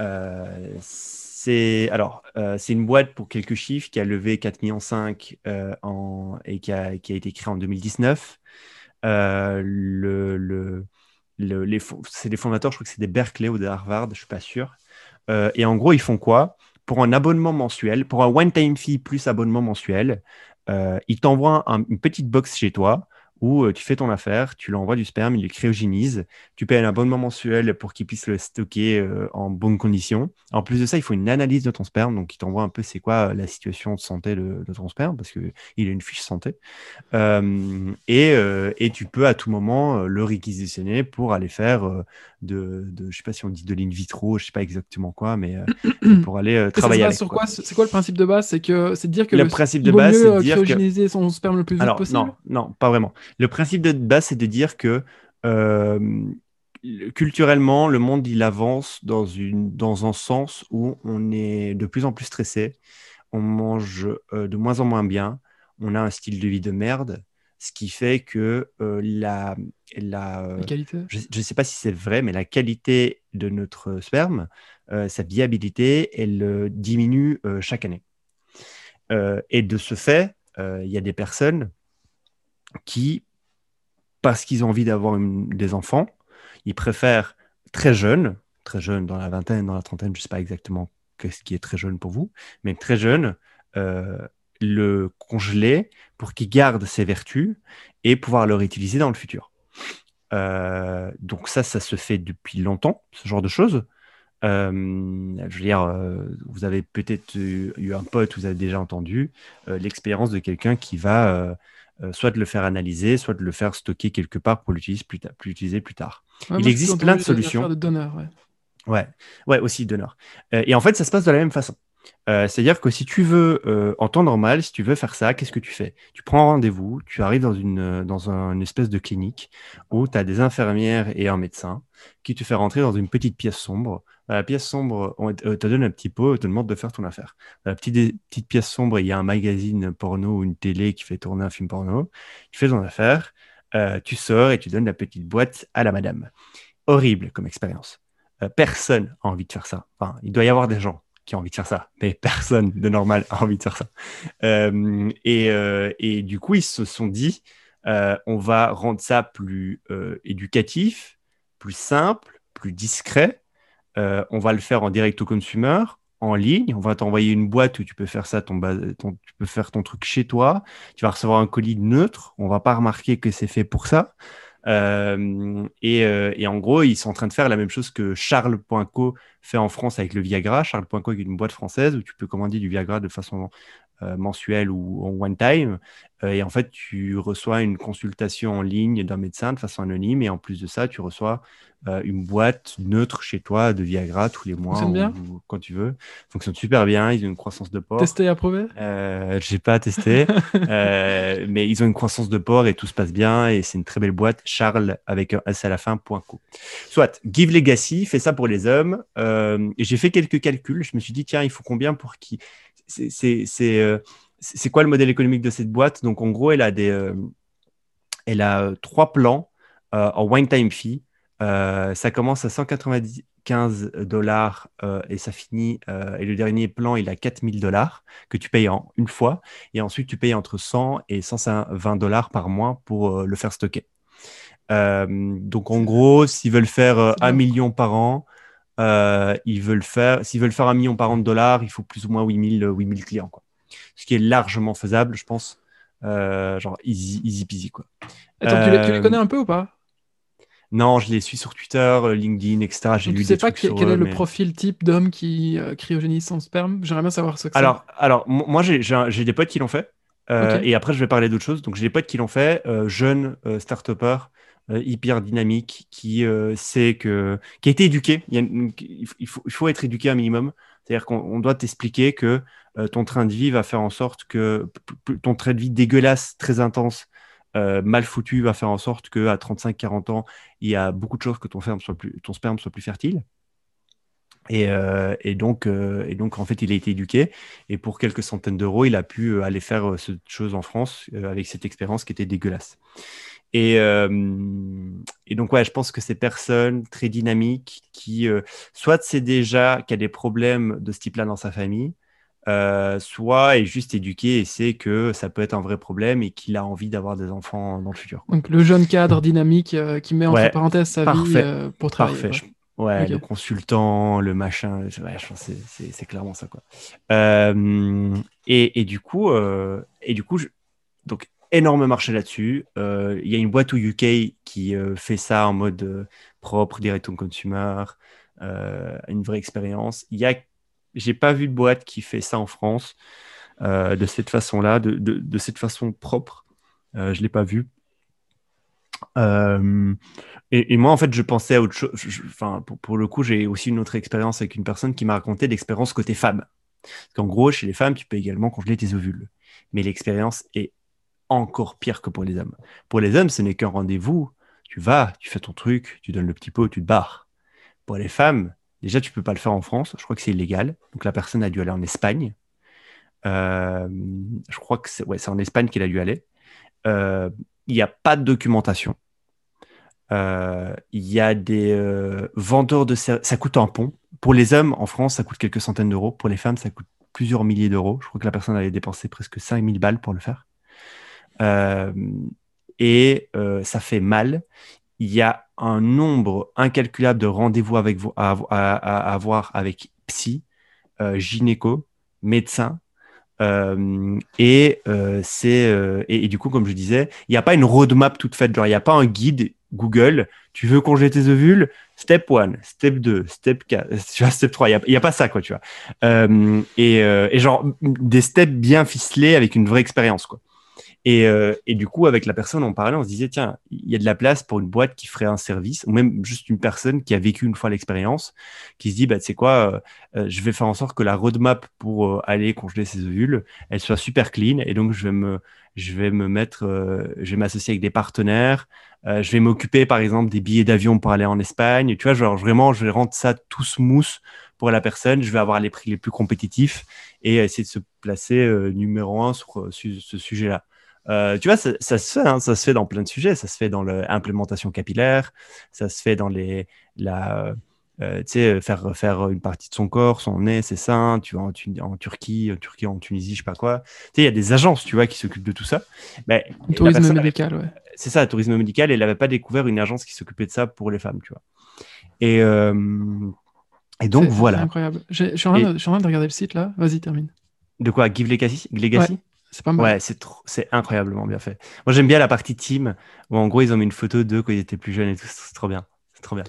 Euh, c'est alors euh, c'est une boîte pour quelques chiffres qui a levé 4 millions 5 en, et qui a, qui a été créée en 2019. Euh, le, le, le- c'est les fondateurs, je crois que c'est des Berkeley ou de Harvard, je suis pas sûr. Euh, et en gros, ils font quoi? Pour un abonnement mensuel, pour un one-time fee plus abonnement mensuel, euh, ils t'envoient un- une petite box chez toi où euh, tu fais ton affaire, tu l'envoies du sperme, ils le cryogénisent, tu payes un abonnement mensuel pour qu'ils puissent le stocker en bonnes conditions. En plus de ça, il faut une analyse de ton sperme, donc ils t'envoient un peu c'est quoi la situation de santé de, ton sperme, parce qu'il a une fiche santé. Et, et tu peux à tout moment le réquisitionner pour aller faire de, de, je sais pas si on dit de l'in vitro, je sais pas exactement quoi, mais euh, pour aller euh, ça travailler avec. sur quoi? C'est quoi le principe de base? C'est que c'est de dire que Le principe de base, c'est de euh, dire que- son sperme le plus vite Alors, possible? non, non, pas vraiment. Le principe de base, c'est de dire que euh, le- culturellement, le monde, il avance dans, une, dans un sens où on est de plus en plus stressé, on mange euh, de moins en moins bien, on a un style de vie de merde, ce qui fait que euh, la, la, euh, La qualité. je ne sais pas si c'est vrai, mais la qualité de notre sperme, euh, sa viabilité, elle euh, diminue euh, chaque année. Euh, et de ce fait, il y a des personnes qui, parce qu'ils ont envie d'avoir des enfants, ils préfèrent très jeunes, très jeunes dans la vingtaine, dans la trentaine, je ne sais pas exactement ce qui est très jeune pour vous, mais très jeunes, euh, le congeler pour qu'il garde ses vertus et pouvoir le réutiliser dans le futur. Euh, donc ça, ça se fait depuis longtemps, ce genre de choses. Euh, je veux dire, euh, vous avez peut-être eu, eu un pote, vous avez déjà entendu l'expérience de quelqu'un qui va soit de le faire analyser, soit de le faire stocker quelque part pour l'utiliser plus, tard. Ouais, il existe plein de solutions. de donneurs, ouais. Ouais, ouais, aussi donneur. Et en fait, ça se passe de la même façon. Euh, C'est-à-dire que si tu veux, euh, en temps normal, si tu veux faire ça, qu'est-ce que tu fais? Tu prends rendez-vous, tu arrives dans une, euh, dans un- une espèce de clinique où tu as des infirmières et un médecin qui te fait rentrer dans une petite pièce sombre. Dans la pièce sombre, on te euh, donne un petit pot, on te demande de faire ton affaire. Dans la petite, petite pièce sombre, il y a un magazine porno ou une télé qui fait tourner un film porno. Tu fais ton affaire, tu sors et tu donnes la petite boîte à la madame. Horrible comme expérience. Personne a envie de faire ça. Enfin, il doit y avoir des gens qui ont envie de faire ça, mais personne de normal a envie de faire ça. Euh, et, euh, et du coup, ils se sont dit, euh, on va rendre ça plus éducatif, plus simple, plus discret. On va le faire en direct au consumer, en ligne. On va t'envoyer une boîte où tu peux faire ça, ton, ton- tu peux faire ton truc chez toi. Tu vas recevoir un colis neutre. On va pas remarquer que c'est fait pour ça. Euh, et, euh, et en gros, ils sont en train de faire la même chose que Charles.co fait en France avec le Viagra. Charles.co est une boîte française où tu peux commander du Viagra de façon euh, mensuelle ou en one time. Euh, et en fait, tu reçois une consultation en ligne d'un médecin de façon anonyme. Et en plus de ça, tu reçois euh, une boîte neutre chez toi de Viagra tous les mois Fonctionne bien ou, ou quand tu veux. Fonctionne super bien. Ils ont une croissance de porc. Testé et approuvé Euh, j'ai pas testé, euh, mais ils ont une croissance de porc et tout se passe bien et c'est une très belle boîte. Charles avec un S à la fin. point co. Soit Give Legacy fait ça pour les hommes. j'ai fait quelques calculs. Je me suis dit tiens il faut combien pour qui C'est c'est quoi le modèle économique de cette boîte? Donc en gros elle a des euh, elle a euh, trois plans euh, en one time fee. Euh, ça commence à 195 dollars et ça finit. et le dernier plan, il a 4000 dollars que tu payes en une fois. Et ensuite, tu payes entre 100 et 120 dollars par mois pour le faire stocker. Donc, en gros, s'ils veulent faire un million par an, ils veulent faire, s'ils veulent faire un million par an de dollars, il faut plus ou moins 8000, 8000 clients. Quoi. Ce qui est largement faisable, je pense. Euh, genre easy, easy peasy. Quoi. Attends, tu, les, tu les Euh, connais un peu ou pas? Non, je les suis sur Twitter, LinkedIn, etc. J'ai lu tu sais des pas trucs quel, sur quel eux, est le profil type d'homme qui euh, cryogénise son sperme? J'aimerais bien savoir ce que c'est. Alors, alors mo- moi, j'ai des potes qui l'ont fait. Euh. Et après, je vais parler d'autres choses. Donc, j'ai des potes qui l'ont fait, euh, jeunes euh, euh, hyper dynamiques, qui euh, sait que, qui a été éduqué. Il, y a une- il faut- il faut, être éduqué un minimum. C'est-à-dire qu'on on doit t'expliquer que euh, ton train de vie va faire en sorte que ton train de vie dégueulasse, très intense, euh, mal foutu, va faire en sorte qu'à 35-40 ans, il y a beaucoup de choses que ton, sperme soit plus, ton sperme soit plus fertile. Et, euh, et donc, euh, en fait, il a été éduqué. Et pour quelques centaines d'euros, il a pu euh, aller faire euh, cette chose en France euh, avec cette expérience qui était dégueulasse. Et, euh, et donc, ouais, je pense que ces personnes très dynamiques qui, euh, soit c'est déjà qu'il y a des problèmes de ce type-là dans sa famille, euh, soit est juste éduqué et sait que ça peut être un vrai problème et qu'il a envie d'avoir des enfants dans le futur. Donc le jeune cadre dynamique euh, qui met entre Ouais, parenthèses sa vie parfait, euh, pour travailler. Parfait. quoi. je- Ouais, le consultant, le machin, je, ouais, je pense c'est- clairement ça. Quoi. Et, et du coup, et du coup je- donc, énorme marché là-dessus. Euh, Il y a une boîte au UK qui euh, fait ça en mode euh, propre, direct au consumer, une vraie expérience. Il y a, j'ai pas vu de boîte qui fait ça en France euh, de cette façon-là, de, de, cette façon propre. Euh, je l'ai pas vu. Euh, et, moi, en fait, je pensais à autre chose. Enfin, pour, pour le coup, j'ai aussi une autre expérience avec une personne qui m'a raconté l'expérience côté femme. Parce qu'en gros, chez les femmes, tu peux également congeler tes ovules. Mais l'expérience est encore pire que pour les hommes. Pour les hommes, ce n'est qu'un rendez-vous. Tu vas, tu fais ton truc, tu donnes le petit pot, tu te barres. Pour les femmes, déjà, tu peux pas le faire en France. Je crois que c'est illégal. Donc, la personne a dû aller en Espagne. Euh, je crois que c'est en Espagne qu'elle a dû aller. Euh, Il n'y a pas de documentation. Euh, Il y a des vendeurs de ça coûte un pont. Pour les hommes, en France, ça coûte quelques centaines d'euros. Pour les femmes, ça coûte plusieurs milliers d'euros. Je crois que la personne allait dépenser presque 5000 balles pour le faire. Et ça fait mal. Il y a un nombre incalculable de rendez-vous avec vo- à, avoir avec psy, euh, gynéco, médecin. Euh, et, euh, c'est, et, du coup, comme je disais, il n'y a pas une roadmap toute faite. Genre, il n'y a pas un guide Google. Tu veux congeler tes ovules? Step 1, step 2, step 4, tu vois, step 3. Il n'y a, pas ça, quoi, tu vois. Et, et genre, des steps bien ficelés avec une vraie expérience, quoi. Et, euh, et du coup, avec la personne, on parlait, on se disait, tiens, il y a de la place pour une boîte qui ferait un service, ou même juste une personne qui a vécu une fois l'expérience, qui se dit, bah, tu sais quoi, euh, euh, je vais faire en sorte que la roadmap pour euh, aller congeler ses ovules, elle soit super clean. Et donc, je vais me, je vais me mettre, euh, je vais m'associer avec des partenaires. je vais m'occuper, par exemple, des billets d'avion pour aller en Espagne. Tu vois, genre, vraiment, je vais rendre ça tout smooth pour la personne. Je vais avoir les prix les plus compétitifs et essayer de se placer numéro un sur ce sujet-là. Euh, tu vois, ça, ça se fait, hein, ça se fait dans plein de sujets. Ça se fait dans l'implémentation capillaire, ça se fait dans les, la, euh, tu sais, faire, faire une partie de son corps, son nez, ses seins, tu vois, en, Tu- en Turquie, en Turquie, en Tunisie, je sais pas quoi. Tu sais, il y a des agences, tu vois, qui s'occupent de tout ça. La Tourisme personne médical, ouais. c'est ça, tourisme médical, et elle n'avait pas découvert une agence qui s'occupait de ça pour les femmes, tu vois. Et, euh, et donc voilà. incroyable. Je suis, en train de, je suis en train de regarder le site là. Vas-y, termine. De quoi? Give Legacy, Legacy? C'est pas mal. Ouais, c'est trop- c'est incroyablement bien fait. Moi, j'aime bien la partie team où en gros ils ont mis une photo d'eux quand ils étaient plus jeunes et tout. C'est trop bien. C'est trop bien.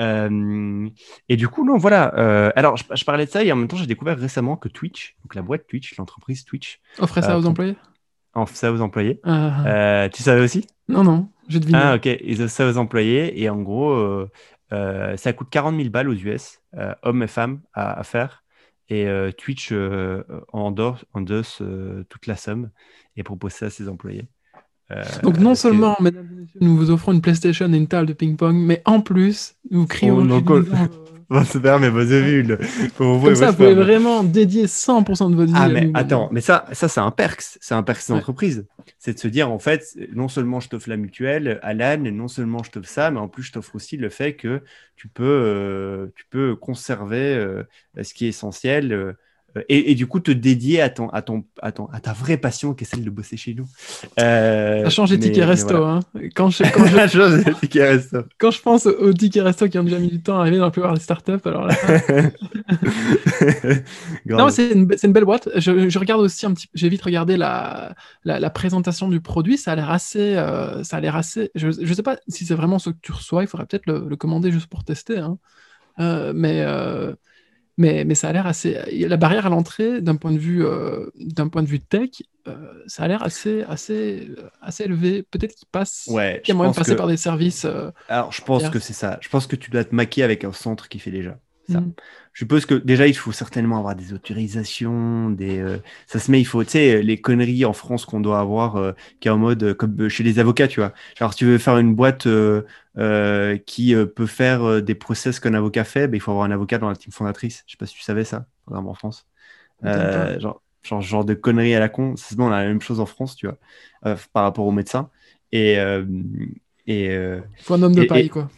Euh, et du coup, non, voilà. Euh, alors, je, je parlais de ça et en même temps, j'ai découvert récemment que Twitch, donc la boîte Twitch, l'entreprise Twitch, Offrez ça Euh, aux pour- employés? Offre ça aux employés. Ah, Euh, tu savais aussi? Non, non, j'ai deviné. Ah, ok. Ils offrent ça aux employés et en gros, ça coûte 40 000 balles aux US, hommes et femmes, à, à faire. Et euh, Twitch euh, endosse, endosse euh, toute la somme et propose ça à ses employés. Euh, Donc non seulement, mesdames et messieurs, nous vous offrons une PlayStation et une table de ping-pong, mais en plus, nous crions... Oh. Bon, super, mais vos ovules. Pour vous et Comme ça, vous pouvez vraiment dédier 100% de votre vie Ah, mais attends, mais ça, ça c'est un perks. C'est un perks d'entreprise. C'est de se dire, en fait, non seulement je t'offre la mutuelle, Alan, non seulement je t'offre ça, mais en plus, je t'offre aussi le fait que tu peux, euh, tu peux conserver euh, ce qui est essentiel. Euh, euh, et, du coup te dédier à, ton, à, ton, à, ton, à ta vraie passion qui est celle de bosser chez nous. Euh, ça change les tickets resto. Hein. Quand, je, quand, je, resto. quand je pense aux, tickets resto qui ont déjà mis du temps à arriver dans la plupart des startups, alors là. non, c'est une, une, belle boîte. Je, je, regarde aussi un petit j'ai vite regardé la, la, présentation du produit. Ça a l'air assez. Euh, ça a l'air assez. Je ne sais pas si c'est vraiment ce que tu reçois. Il faudrait peut-être le, le, commander juste pour tester. Hein. mais mais, mais ça a l'air assez. La barrière à l'entrée, d'un point, de vue, euh, d'un point de vue tech, euh, ça a l'air assez, assez, assez élevé. Peut-être qu'il passe. Ouais, qu'il y a moyen de passer par des services. Euh, Alors, je pense que c'est ça. Je pense que tu dois te maquiller avec un centre qui fait déjà. Ça. Mm. Je suppose que déjà, il faut certainement avoir des autorisations, des, euh, ça se met, il faut, tu sais, les conneries en France qu'on doit avoir, euh, qui est en mode, euh, comme chez les avocats, tu vois. Genre, si tu veux faire une boîte qui peut faire des process qu'un avocat fait, ben, il faut avoir un avocat dans la team fondatrice. Je sais pas si tu savais ça, vraiment en France. genre, genre, genre, de conneries à la con, c'est bon, on a la même chose en France, tu vois, par rapport aux médecins. Et. et il faut un homme de paille, quoi.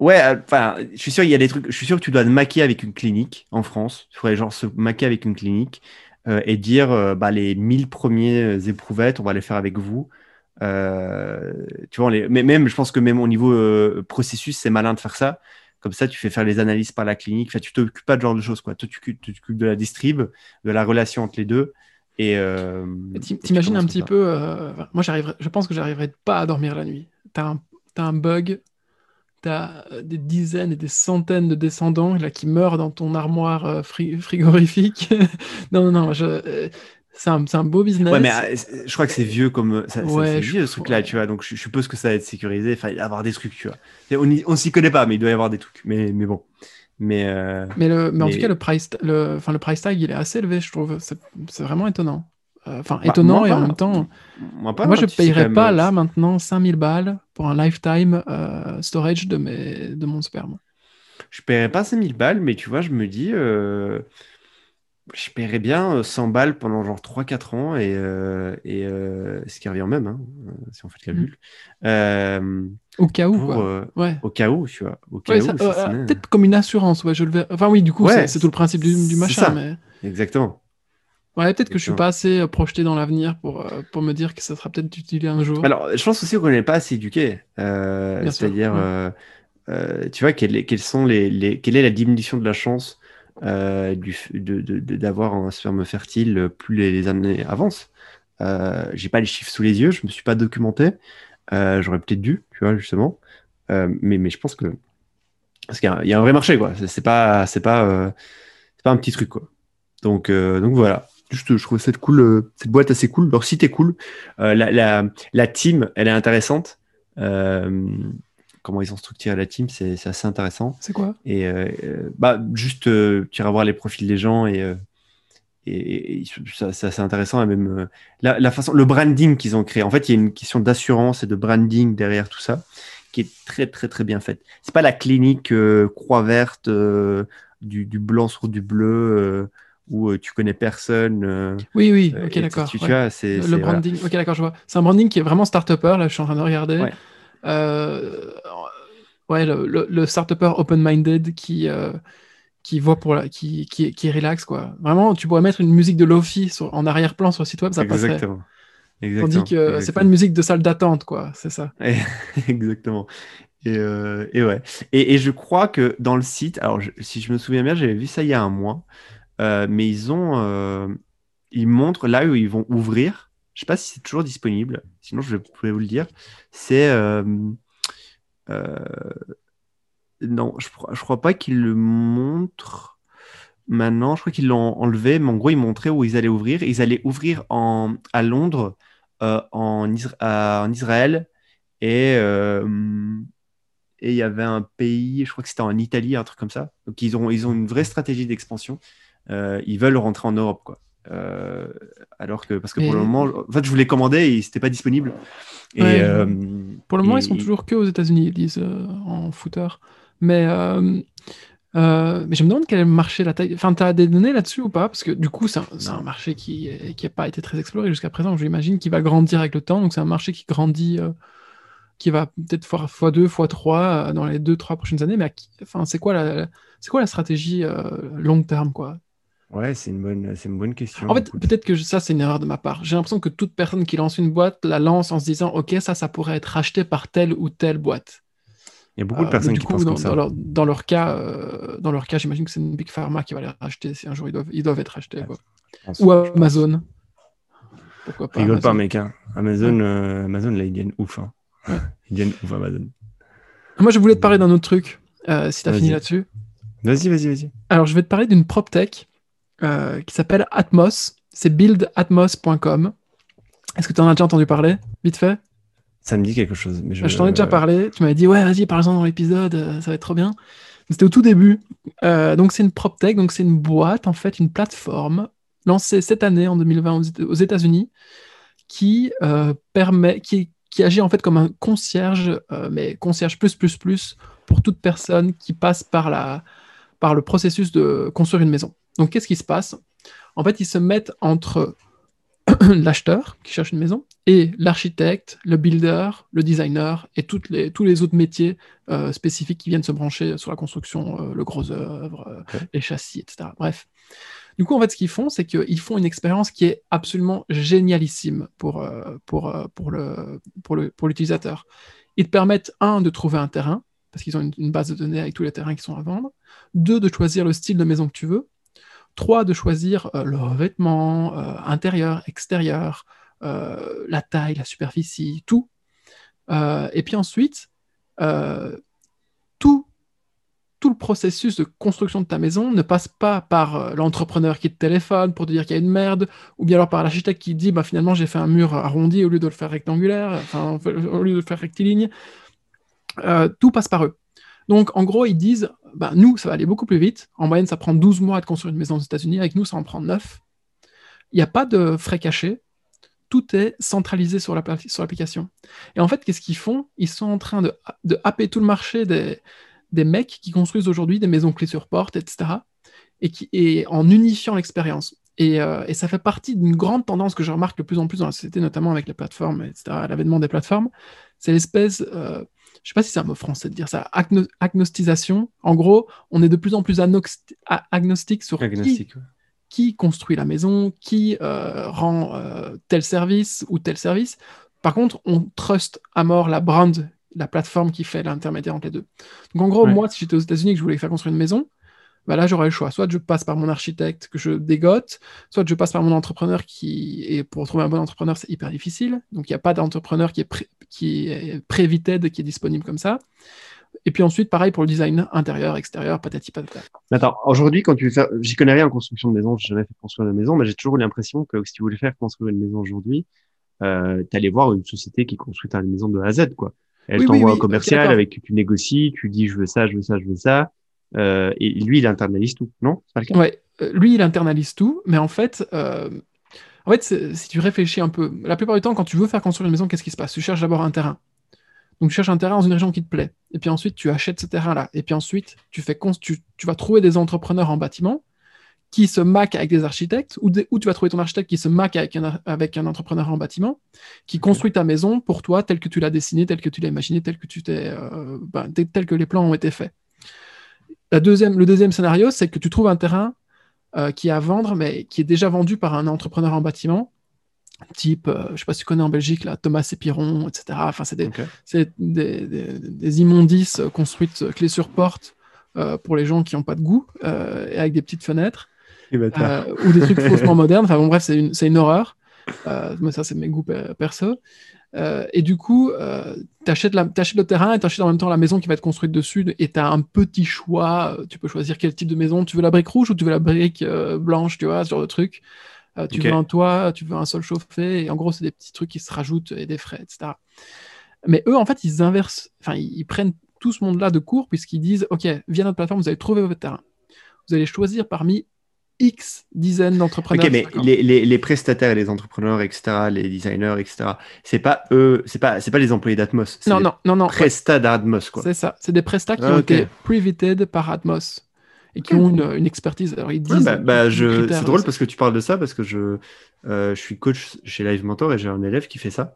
Ouais, euh, enfin, je suis sûr, il y a des trucs. Je suis sûr que tu dois te maquiller avec une clinique en France. Il faudrait genre se maquiller avec une clinique euh, et dire euh, bah, les 1000 premiers éprouvettes, on va les faire avec vous. tu vois, les... mais même, je pense que même au niveau processus, c'est malin de faire ça. Comme ça, tu fais faire les analyses par la clinique. Enfin, tu t'occupes pas de ce genre de choses, quoi. tu t'occupes de la distrib, de la relation entre les deux. Et t'imagines un petit peu. moi, j'arriverai. Je pense que j'arriverai pas à dormir la nuit. T'as un, as un bug tu as euh, des dizaines et des centaines de descendants là, qui meurent dans ton armoire euh, frigorifique. non, non, non, je, euh, c'est un, un, beau business. Ouais, mais je crois que c'est vieux comme. Ça, c'est vieux ce truc-là, tu vois. Donc je, suppose que ça va être sécurisé. Enfin, il va y avoir des trucs, tu vois. On, on s'y connaît pas, mais il doit y avoir des trucs. Mais, mais bon. Mais, mais, le, mais, en tout cas, le price, le, enfin, le price tag, il est assez élevé, je trouve. C'est vraiment étonnant. Euh, enfin, bah, étonnant et en même temps. Moi, pas, moi je ne payerais pas là maintenant 5000 balles pour un lifetime euh, storage de, mes, de mon sperme. Je paierais pas 5000 balles, mais tu vois, je me dis, euh, je paierais bien 100 balles pendant genre 3-4 ans et, et ce qui revient même, hein, si on fait la bulle. Mm. au cas où, quoi. Ouais. Au cas où, tu vois. Peut-être comme une assurance, ouais, je le Enfin, oui, du coup, c'est tout le principe du, du machin. Mais... Exactement. Ouais, peut-être que je suis pas assez euh, projeté dans l'avenir pour, euh, pour me dire que ça sera peut-être utile un jour. Alors, je pense aussi qu'on n'est pas assez éduqué. Euh, c'est-à-dire, tu vois, quelle, sont les, les, quelle est la diminution de la chance du, d'avoir un sperme fertile plus les, années avancent J'ai pas les chiffres sous les yeux, je me suis pas documenté. J'aurais peut-être dû, tu vois, justement. mais, mais je pense que. Parce qu'il y, a un vrai marché, quoi. C'est pas, pas, pas un petit truc, quoi. Donc, donc voilà. Juste, je trouve cette, cool, euh, cette boîte assez cool. Leur site est cool. Euh, la, la, la, team, elle est intéressante. Euh, comment ils ont structuré la team, c'est assez intéressant. C'est quoi? Et bah, juste, tu iras voir les profils des gens et, et, c'est intéressant. Et même la, la, façon, le branding qu'ils ont créé. En fait, il y a une question d'assurance et de branding derrière tout ça qui est très, très, très bien faite. C'est pas la clinique croix verte du, du, blanc sur du bleu où euh, tu connais personne. Euh, oui, oui, ok, d'accord. Tu, vois, c'est. Le branding, ok, d'accord, je vois. C'est un branding qui est vraiment start-upper, là, je suis en train de regarder. Ouais, euh, ouais le, le, start-upper open-minded qui. qui voit pour la, qui, qui, qui est relax quoi. Vraiment, tu pourrais mettre une musique de Lofi en arrière-plan sur le site web, ça passerait. Exactement. Exactement. Tandis que c'est pas une musique de salle d'attente, quoi. C'est ça. Exactement. Et, et ouais. Et, et, je crois que dans le site, alors si je me souviens bien, j'avais vu ça il y a un mois. Euh, mais ils ont, euh, ils montrent là où ils vont ouvrir. Je sais pas si c'est toujours disponible. Sinon, je pourrais vous le dire. C'est euh, non, je, je crois pas qu'ils le montrent maintenant. Je crois qu'ils l'ont enlevé, mais en gros, ils montraient où ils allaient ouvrir. Ils allaient ouvrir en, à Londres, en, en, Israël et et il y avait un pays, je crois que c'était en Italie, un truc comme ça. Donc ils ont, ils ont une vraie stratégie d'expansion. Euh, ils veulent rentrer en Europe, quoi. Euh, alors que parce que pour le moment, en fait, je voulais commander et c'était pas disponible. Et, euh, pour le moment, ils sont toujours que aux États-Unis, ils disent en footer. Mais mais je me demande quel marché, la taille. Enfin, tu as des données là-dessus ou pas? Parce que du coup, c'est un, marché qui n'a pas été très exploré jusqu'à présent. J'imagine qu'il va grandir avec le temps. Donc, c'est un marché qui grandit, qui va peut-être fois x2, x3 dans les 2-3 prochaines années. Mais enfin, c'est quoi, la, quoi la stratégie long terme quoi? Ouais, c'est une bonne, c'est une bonne question. En fait, peut-être que ça, c'est une erreur de ma part. J'ai l'impression que toute personne qui lance une boîte la lance en se disant, OK, ça, ça pourrait être acheté par telle ou telle boîte. Il y a beaucoup de euh, personnes qui pensent dans, comme ça. Dans leur, dans leur cas, euh, dans leur cas, j'imagine que c'est une big pharma qui va les racheter si un jour ils doivent, ils doivent être achetés. Ou Amazon. Pourquoi pas Rigole pas, mec. Hein. Amazon, euh, Amazon, là, ils gagnent ouf. Hein. Ils gagnent ouf, Amazon. Moi, je voulais te parler d'un autre truc, si tu as fini là-dessus. Vas-y, vas-y, vas-y. Alors, je vais te parler d'une prop tech euh, qui s'appelle Atmos. C'est buildatmos.com. Est-ce que tu en as déjà entendu parler, vite fait? Ça me dit quelque chose. Mais je, t'en ai déjà parlé. Tu m'avais dit, ouais, vas-y, parle-en dans l'épisode, euh, ça va être trop bien. C'était au tout début. Euh, donc, c'est une PropTech, donc c'est une boîte, en fait, une plateforme lancée cette année, en 2020, aux États-Unis, qui permet, qui, qui agit en fait comme un concierge, mais concierge plus, plus, plus, pour toute personne qui passe par, la, par le processus de construire une maison. Donc, qu'est-ce qui se passe? En fait, ils se mettent entre l'acheteur qui cherche une maison et l'architecte, le builder, le designer et toutes les, tous les autres métiers euh, spécifiques qui viennent se brancher sur la construction, euh, le gros œuvre, euh, les châssis, etc. Bref. Du coup, en fait, ce qu'ils font, c'est qu'ils font une expérience qui est absolument génialissime pour, pour, pour, le, pour, le, pour l'utilisateur. Ils te permettent, un, de trouver un terrain, parce qu'ils ont une, une, base de données avec tous les terrains qui sont à vendre. Deux, de choisir le style de maison que tu veux. 3 de choisir euh, le revêtement euh, intérieur, extérieur, euh, la taille, la superficie, tout. et puis ensuite, tout, tout le processus de construction de ta maison ne passe pas par l'entrepreneur qui te téléphone pour te dire qu'il y a une merde, ou bien alors par l'architecte qui dit bah, finalement j'ai fait un mur arrondi au lieu de le faire rectangulaire, enfin, au lieu de le faire rectiligne. tout passe par eux. Donc, en gros, ils disent, bah, nous, ça va aller beaucoup plus vite. En moyenne, ça prend 12 mois de construire une maison aux États-Unis. Avec nous, ça en prend 9. Il n'y a pas de frais cachés. Tout est centralisé sur l'application. et en fait, qu'est-ce qu'ils font? Ils sont en train de, happer tout le marché des, des mecs qui construisent aujourd'hui des maisons clés sur porte, etc. Et, qui, en unifiant l'expérience. Et, euh, et, ça fait partie d'une grande tendance que je remarque de plus en plus dans la société, notamment avec les plateformes, etc., l'avènement des plateformes. C'est l'espèce euh, je sais pas si c'est un mot français de dire ça, agnostisation. En gros, on est de plus en plus agnostique sur qui, construit la maison, qui euh, rend euh, tel service ou tel service. Par contre, on trust à mort la brand, la plateforme qui fait l'intermédiaire entre les deux. Donc en gros, moi, si j'étais aux États-Unis et que je voulais faire construire une maison, bah là j'aurais le choix. Soit je passe par mon architecte que je dégote, soit je passe par mon entrepreneur qui, et pour trouver un bon entrepreneur, c'est hyper difficile. Donc il n'y a pas d'entrepreneur qui est, pré... qui est prévited, qui est disponible comme ça. Et puis ensuite, pareil pour le design intérieur, extérieur, patati patata. Attends, aujourd'hui, quand tu veux faire, j'y connais rien en construction de maison, j'ai jamais fait construire une maison, mais j'ai toujours l'impression que si tu voulais faire construire une maison aujourd'hui, euh, tu allais voir une société qui construit ta maison de A à Z, quoi. Elle t'envoie un commercial avec qui tu négocies, tu dis je veux ça, je veux ça, je veux ça. Euh, et lui, il internalise tout, non pas le cas Ouais, euh, lui, il internalise tout, mais en fait, euh, en fait, si tu réfléchis un peu, la plupart du temps, quand tu veux faire construire une maison, qu'est-ce qui se passe? Tu cherches d'abord un terrain. Donc, tu cherches un terrain dans une région qui te plaît. Et puis ensuite, tu achètes ce terrain-là. Et puis ensuite, tu, fais tu, tu vas trouver des entrepreneurs en bâtiment qui se maquent avec des architectes, ou, ou, tu vas trouver ton architecte qui se maque avec un, avec un entrepreneur en bâtiment, qui construit ta maison pour toi, telle que tu l'as dessinée, telle que tu l'as imaginée, telle que, tu t'es, ben, tel que les plans ont été faits deuxième, le deuxième scénario, c'est que tu trouves un terrain euh, qui est à vendre, mais qui est déjà vendu par un entrepreneur en bâtiment, type, euh, je ne sais pas si tu connais en Belgique, là, Thomas Épiron, etc. Enfin, c'est des, des, immondices construites clés sur porte euh, pour les gens qui n'ont pas de goût, et avec des petites fenêtres, ou des trucs faussement modernes. Enfin bon, bref, c'est une, une, horreur. mais ça, c'est mes goûts perso. Euh, et du coup, euh, tu achètes, le terrain et tu achètes en même temps la maison qui va être construite dessus. Et tu as un petit choix. Tu peux choisir quel type de maison. Tu veux la brique rouge ou tu veux la brique euh, blanche, tu vois, ce genre de truc. tu veux un toit, tu veux un sol chauffé. Et en gros, c'est des petits trucs qui se rajoutent et des frais, etc. Mais eux, en fait, ils inversent. Enfin, ils, prennent tout ce monde-là de court puisqu'ils disent Ok, via notre plateforme, vous allez trouver votre terrain. Vous allez choisir parmi X dizaines d'entrepreneurs. Ok, mais les, les, prestataires, les entrepreneurs, etc., les designers, etc., c'est pas eux, c'est pas, c'est pas les employés d'Atmos. Non, non, non, non. Prestats d'Atmos, quoi. C'est ça. C'est des prestats qui ah, ont été privited par Atmos et qui ont une, une, expertise. Alors, ils disent. bah, bah je... C'est drôle parce que tu parles de ça parce que je, euh, je suis coach chez Live Mentor et j'ai un élève qui fait ça.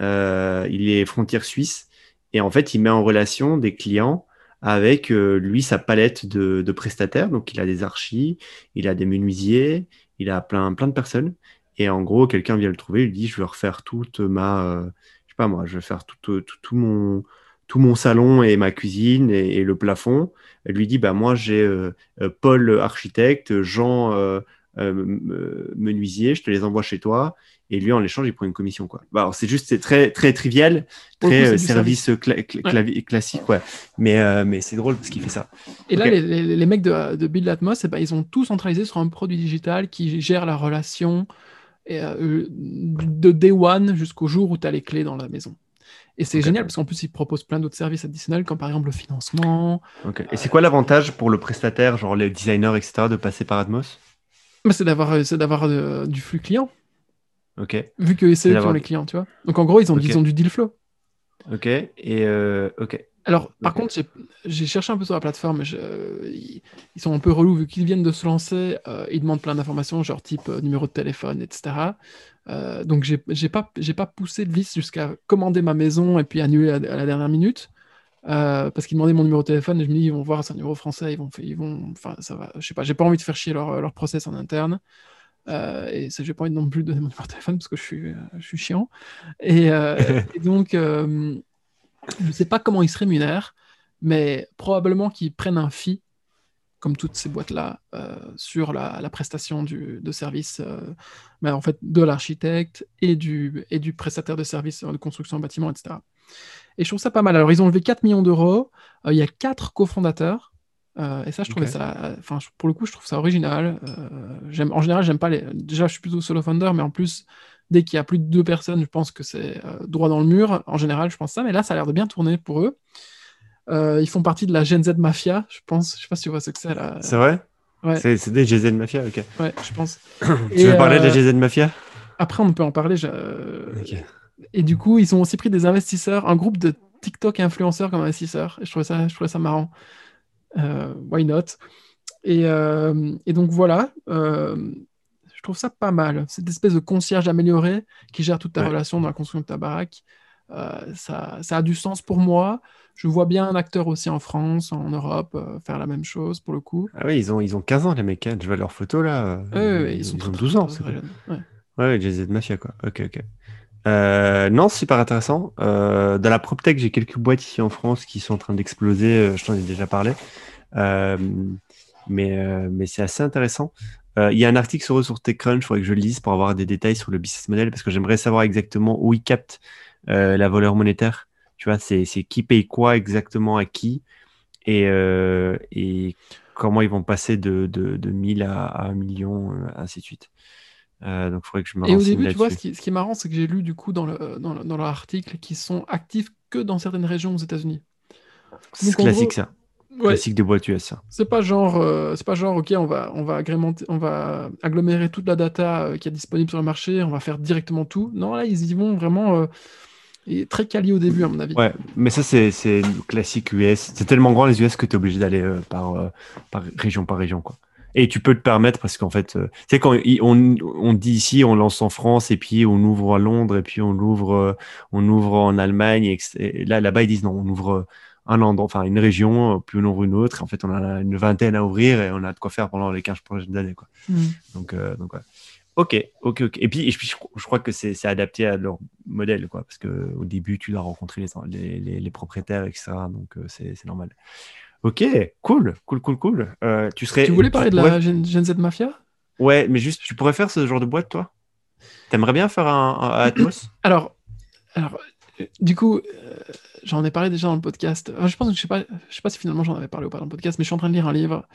Euh, il est frontière suisse et en fait, il met en relation des clients avec lui sa palette de, prestataires. Donc il a des archis, il a des menuisiers, il a plein, plein de personnes. Et en gros, quelqu'un vient le trouver, il dit, je veux refaire toute ma, je sais pas moi, je vais faire tout, tout, mon, tout mon salon et ma cuisine et, le plafond. Elle lui dit, bah moi j'ai Paul architecte, Jean menuisier, je te les envoie chez toi et lui en échange il prend une commission quoi. Bah, c'est juste c'est très très trivial, très euh, service, classique ouais. Mais euh, mais c'est drôle parce qu'il fait ça. Et là les, les, mecs de, de Build Atmos eh ben, ils ont tout centralisé sur un produit digital qui gère la relation et, euh, de day one jusqu'au jour où tu as les clés dans la maison. Et c'est génial parce qu'en plus, ils proposent plein d'autres services additionnels, comme par exemple le financement. Et c'est quoi l'avantage pour le prestataire, genre les designers, etc., de passer par Atmos? Bah, C'est d'avoir, c'est d'avoir du flux client. Ok. Vu que c'est eux qui ont les clients, tu vois. Donc en gros, ils ont, ils ont du deal flow. Ok. Et euh, ok. Alors, par contre, j'ai cherché un peu sur la plateforme. ils sont un peu relous vu qu'ils viennent de se lancer. Euh, ils demandent plein d'informations, genre type euh, numéro de téléphone, etc. donc, j'ai pas, pas poussé de vis jusqu'à commander ma maison et puis annuler à, la dernière minute. parce qu'ils demandaient mon numéro de téléphone et je me dis, ils vont voir, c'est un numéro français, ils vont, ils vont, enfin, ça va, je sais pas, j'ai pas envie de faire chier leur, leur process en interne. Euh, et ça, j'ai pas envie non plus de donner mon numéro de téléphone parce que je suis, euh, je suis chiant. Et, euh, donc, je ne sais pas comment ils se rémunèrent, mais probablement qu'ils prennent un fee, comme toutes ces boîtes-là, sur la, la, prestation du, de service, mais en fait, de l'architecte et du, et du prestataire de services de construction bâtiment, etc. Et je trouve ça pas mal. Alors, ils ont levé 4 millions d'euros. il y a 4 cofondateurs. Euh, et ça, je trouvais ça. Enfin, pour le coup, je trouve ça original. Euh, en général, j'aime pas les. Déjà, je suis plutôt solo founder, mais en plus, dès qu'il y a plus de deux personnes, je pense que c'est euh, droit dans le mur. En général, je pense ça. Mais là, ça a l'air de bien tourner pour eux. ils font partie de la Gen Z Mafia, je pense. Je sais pas si tu vois ce que c'est là. C'est vrai? Ouais. C'est des Gen Z Mafia, ok. Ouais, je pense. tu veux parler de la Gen Z Mafia? Après, on peut en parler. Et du coup, ils ont aussi pris des investisseurs, un groupe de TikTok influenceurs comme investisseurs. Et je trouvais ça, je trouvais ça marrant. Euh, why not? Et, euh, et, donc voilà, euh, je trouve ça pas mal. Cette espèce de concierge amélioré qui gère toute ta relation dans la construction de ta baraque, ça, ça, a du sens pour moi. Je vois bien un acteur aussi en France, en Europe, faire la même chose pour le coup. Ah oui, ils ont, ils ont 15 ans les mecs, hein. je vois leurs photos là. ils, sont ont 12 ans. Très, très ouais, ouais Jay-Z Mafia quoi. Ok, ok. Euh, non, super intéressant. Euh, dans la PropTech, j'ai quelques boîtes ici en France qui sont en train d'exploser. Euh, je t'en ai déjà parlé. mais mais c'est assez intéressant. Il y a un article sur eux sur TechCrunch, il faudrait que je le lise pour avoir des détails sur le business model parce que j'aimerais savoir exactement où ils captent la valeur monétaire. Tu vois, c'est qui paye quoi exactement à qui et, comment ils vont passer de 1000 à, à 1 million, ainsi de suite. Euh, donc, il faudrait que je me Et au début, tu vois, ce qui, ce qui est marrant, c'est que j'ai lu du coup dans, le, dans, dans leur article qu'ils sont actifs que dans certaines régions aux États-Unis. C'est classique ça. Classique des boîtes US. C'est pas genre, euh, c'est pas genre, ok, on va, on va agrémenter, on va agglomérer toute la data euh, qui est disponible sur le marché, on va faire directement tout. Non, là, ils y vont vraiment. et très quali au début, à mon avis. Ouais, mais ça, c'est classique US. C'est tellement grand les US que tu es obligé d'aller par, par région par région. Quoi. Et tu peux te permettre parce qu'en fait, euh, tu sais, quand on, on, dit ici, on lance en France et puis on ouvre à Londres et puis on ouvre, euh, on ouvre en Allemagne. Et, là, là-bas, ils disent non, on ouvre un endroit, enfin une région, puis on ouvre une autre. En fait, on a une vingtaine à ouvrir et on a de quoi faire pendant les 15 prochaines années. Quoi. Mm. Donc, euh, donc ouais. Ok, ok, ok. Et puis, et puis je, crois que c'est adapté à leur modèle, quoi, parce qu'au début, tu dois rencontrer les, les, les, propriétaires, etc. Donc, c'est normal. Ok, cool, cool, cool, cool. Euh, tu serais. Tu voulais parler de la Gen, Z Mafia? Ouais, mais juste, tu pourrais faire ce genre de boîte, toi? T'aimerais bien faire un, Atmos? Alors, alors, euh, du coup, euh, j'en ai parlé déjà dans le podcast. je pense que je sais pas, je sais pas si finalement j'en avais parlé ou pas dans le podcast, mais je suis en train de lire un livre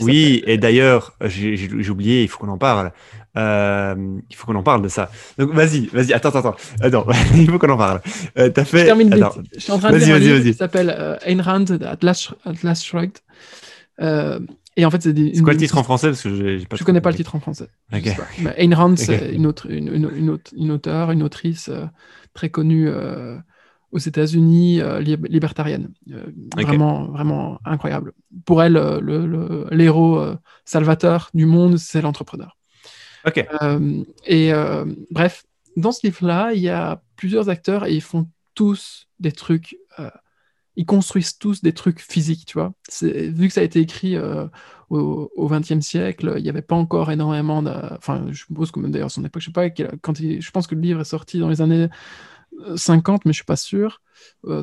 oui, et d'ailleurs, j'ai oublié, il faut qu'on en parle. Euh, il faut qu'on en parle de ça. Donc vas-y, vas-y, attends, attends, attends. il faut qu'on en parle. Euh, as fait. Je termine vite. Je suis en train de lire un livre qui s'appelle euh, Ayn Rand, Atlas, Shrugged. et en fait, c'est C'est quoi le titre en français? Parce que j'ai pas. Je connais pas le titre en français. Okay. Ayn Rand, c'est une, autre, une, une, une, une, auteure, une autrice très connue aux États-Unis euh, libertarienne. Euh, vraiment, vraiment incroyable. Pour elle, euh, l'héros le, salvateur du monde, c'est l'entrepreneur. Ok. et bref, dans ce livre-là, il y a plusieurs acteurs et ils font tous des trucs ils construisent tous des trucs physiques, tu vois. Vu que ça a été écrit au XXe siècle, il n'y avait pas encore énormément de... Enfin, je suppose que même d'ailleurs son époque, je sais pas, quand je pense que le livre est sorti dans les années 50, mais je suis pas sûr,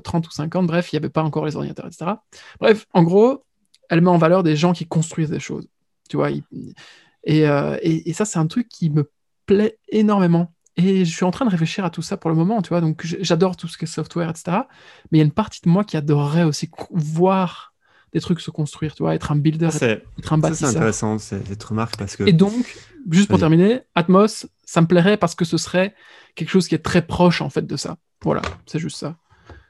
30 ou 50, bref, il n'y avait pas encore les ordinateurs, etc. Bref, en gros, elle met en valeur des gens qui construisent des choses, tu vois. et, et ça, c'est un truc qui me plaît énormément. Et je suis en train de réfléchir à tout ça pour le moment, tu vois. Donc, j'adore tout ce qui est software, etc. Mais il y a une partie de moi qui adorerait aussi voir des trucs se construire, tu vois, être un builder, être un bâtisseur. C'est intéressant cette remarque parce que. Et donc, juste pour terminer, Atmos, ça me plairait parce que ce serait quelque chose qui est très proche en fait de ça. Voilà, c'est juste ça.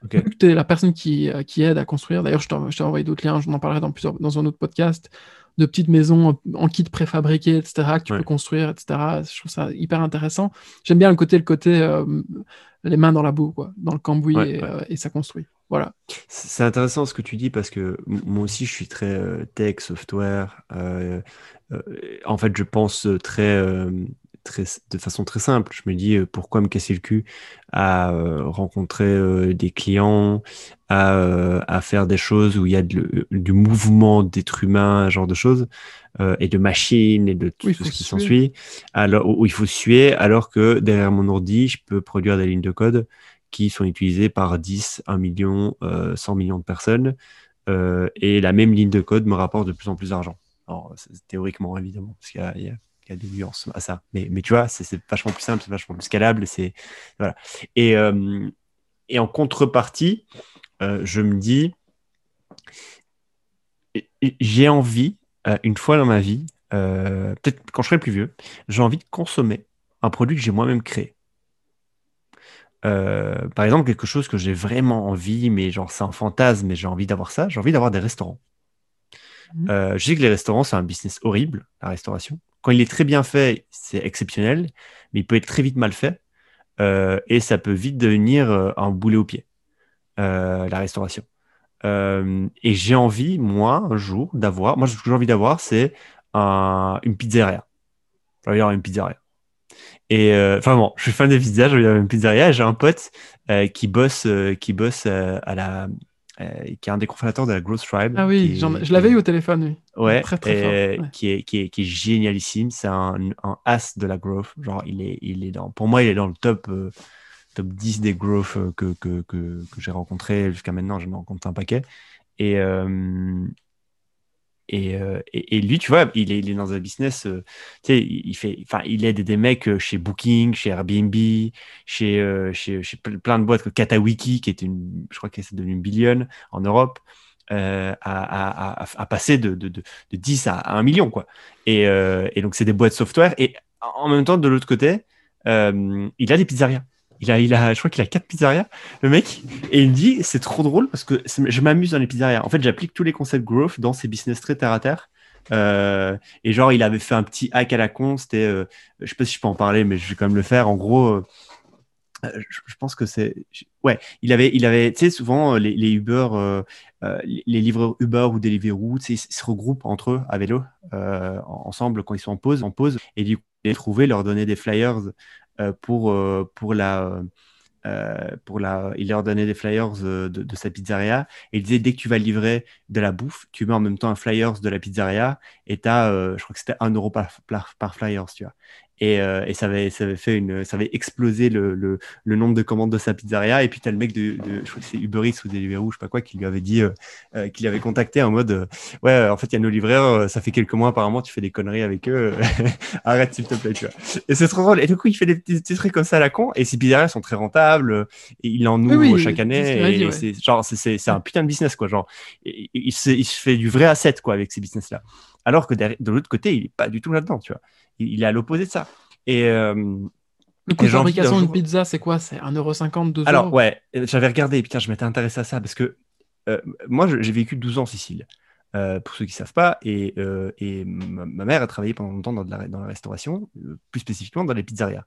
Okay. tu es la personne qui, euh, qui aide à construire, d'ailleurs, je t'ai envoyé d'autres liens, je en parlerai dans, plusieurs, dans un autre podcast, de petites maisons en kit préfabriqué, etc., que tu peux construire, etc. Je trouve ça hyper intéressant. J'aime bien le côté, le côté euh, les mains dans la boue, quoi, dans le cambouis euh, et, ça construit. Voilà. C'est intéressant ce que tu dis parce que moi aussi je suis très tech, software. en fait, je pense très de façon très simple. Je me dis euh, pourquoi me casser le cul à euh, rencontrer euh, des clients, à, faire des choses où il y a du mouvement d'être humain, ce genre de choses, et de machines et de tout, ce qui s'ensuit, alors où il faut suer, alors que derrière mon ordi, je peux produire des lignes de code qui sont utilisées par 10, 1 million, 100 millions de personnes, et la même ligne de code me rapporte de plus en plus d'argent. Alors, théoriquement, évidemment, parce qu'il y a des nuances à ça. Mais, tu vois, c'est vachement plus simple, c'est vachement plus scalable. Voilà. et, euh, et en contrepartie, euh, je me dis, j'ai envie, euh, une fois dans ma vie, peut-être quand je serai plus vieux, j'ai envie de consommer un produit que j'ai moi-même créé. Par exemple, quelque chose que j'ai vraiment envie, mais genre c'est un fantasme, mais j'ai envie d'avoir ça, j'ai envie d'avoir des restaurants. Mmh. je sais que les restaurants, c'est un business horrible, la restauration. Quand il est très bien fait, c'est exceptionnel, mais il peut être très vite mal fait euh, et ça peut vite devenir euh, un boulet au pied, euh, la restauration. et j'ai envie, moi, un jour, d'avoir, moi, ce que j'ai envie d'avoir, c'est une pizzeria. J'ai envie d'avoir une pizzeria. Et enfin bon, je suis fan des pizzas, j'ai envie d'avoir une pizzeria. J'ai un pote qui bosse, qui bosse à la euh, qui est un des cofondateurs de la Growth Tribe. Ah oui, je l'avais eu au téléphone, oui. Ouais, très, très fort, Qui, est, qui, est, qui est génialissime. C'est un, un, as de la growth. Genre, il est, il est dans, pour moi, il est dans le top, euh, top 10 des growth euh, que, que, que, que j'ai rencontré jusqu'à maintenant. J'en ai rencontré un paquet. Et, euh, et, lui, tu vois, il est, dans un business, euh, tu sais, il, fait, enfin, il aide des mecs euh, chez Booking, chez Airbnb, chez, chez, chez, plein de boîtes comme Katawiki, qui est une, je crois que c'est devenu une billion en Europe, à, à, passer de, de, de, 10 à, 1 million, quoi. Et, et donc, c'est des boîtes software. Et en même temps, de l'autre côté, il a des pizzerias. Il a, il a, je crois qu'il a quatre pizzerias, le mec. Et il me dit, c'est trop drôle parce que je m'amuse dans les pizzerias. En fait, j'applique tous les concepts growth dans ces business très terre à terre. Euh, et genre, il avait fait un petit hack à la con. C'était, euh, je sais pas si je peux en parler, mais je vais quand même le faire. En gros, euh, je, pense que c'est, ouais, il avait, il avait, tu sais, souvent les, les Uber, les livreurs Uber ou Deliveroo, ils se regroupent entre eux à vélo, ensemble quand ils sont en pause, en pause. Et du coup, les trouver, leur donner des flyers pour, euh, pour la. Euh, pour la, il leur donnait des flyers de, sa pizzeria et il disait dès que tu vas livrer de la bouffe, tu mets en même temps un flyers de la pizzeria et tu as, je crois que c'était un euro par, par, par, flyers, tu vois. Et, euh, et, ça, avait, ça avait fait une, ça avait explosé le, le, le nombre de commandes de sa pizzeria. Et puis, tu as le mec de, de, je crois que c'est Uber Eats ou Deliveroo, je sais pas quoi, qui lui avait dit, euh, euh qui l'avait contacté en mode, euh, ouais, en fait, il y a nos livreurs, ça fait quelques mois apparemment, tu fais des conneries avec eux, arrête s'il te plaît, tu vois. Et c'est trop drôle. Et du coup, il fait des petits, trucs comme ça à la con. Et ses pizzerias sont très rentables. Et il en ouvre chaque année. Et, c'est genre, c'est un putain de business, quoi. Genre, il, il, se, il se fait du vrai asset, quoi, avec ces business-là. Alors que de l'autre côté, il est pas du tout là-dedans, tu vois il, est à l'opposé de ça. Et, euh, le coût de fabrication d'une pizza, c'est quoi? C'est 1,50€, 2€? Alors, ouais, j'avais regardé, putain, je m'étais intéressé à ça parce que euh, moi, j'ai vécu 12 ans en Sicile. Euh, pour ceux qui ne savent pas, et, et ma, mère a travaillé pendant longtemps dans, la, dans la restauration, plus spécifiquement dans les pizzerias.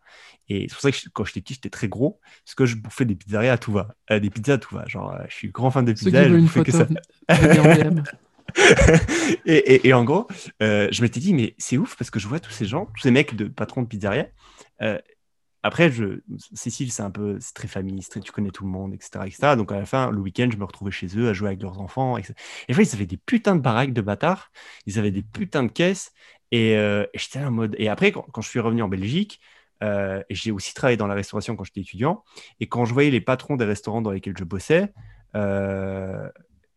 Et c'est pour ça que quand j'étais petit, j'étais très gros, parce que je bouffais des pizzerias à tout va, des pizzas à tout va. Genre, je suis grand fan des pizzas. je une que ça. et, en gros, euh, je m'étais dit, mais c'est ouf parce que je vois tous ces gens, tous ces mecs de patrons de pizzeria, euh, après, Cécile, c'est un peu, très féministe, tu connais tout le monde, etc., etc. Donc à la fin, le week-end, je me retrouvais chez eux à jouer avec leurs enfants. Et, et fois, ils avaient des putains de baraques de bâtards, ils avaient des putains de caisses, et, euh, j'étais en mode. Et après, quand, je suis revenu en Belgique, euh, j'ai aussi travaillé dans la restauration quand j'étais étudiant, et quand je voyais les patrons des restaurants dans lesquels je bossais, euh,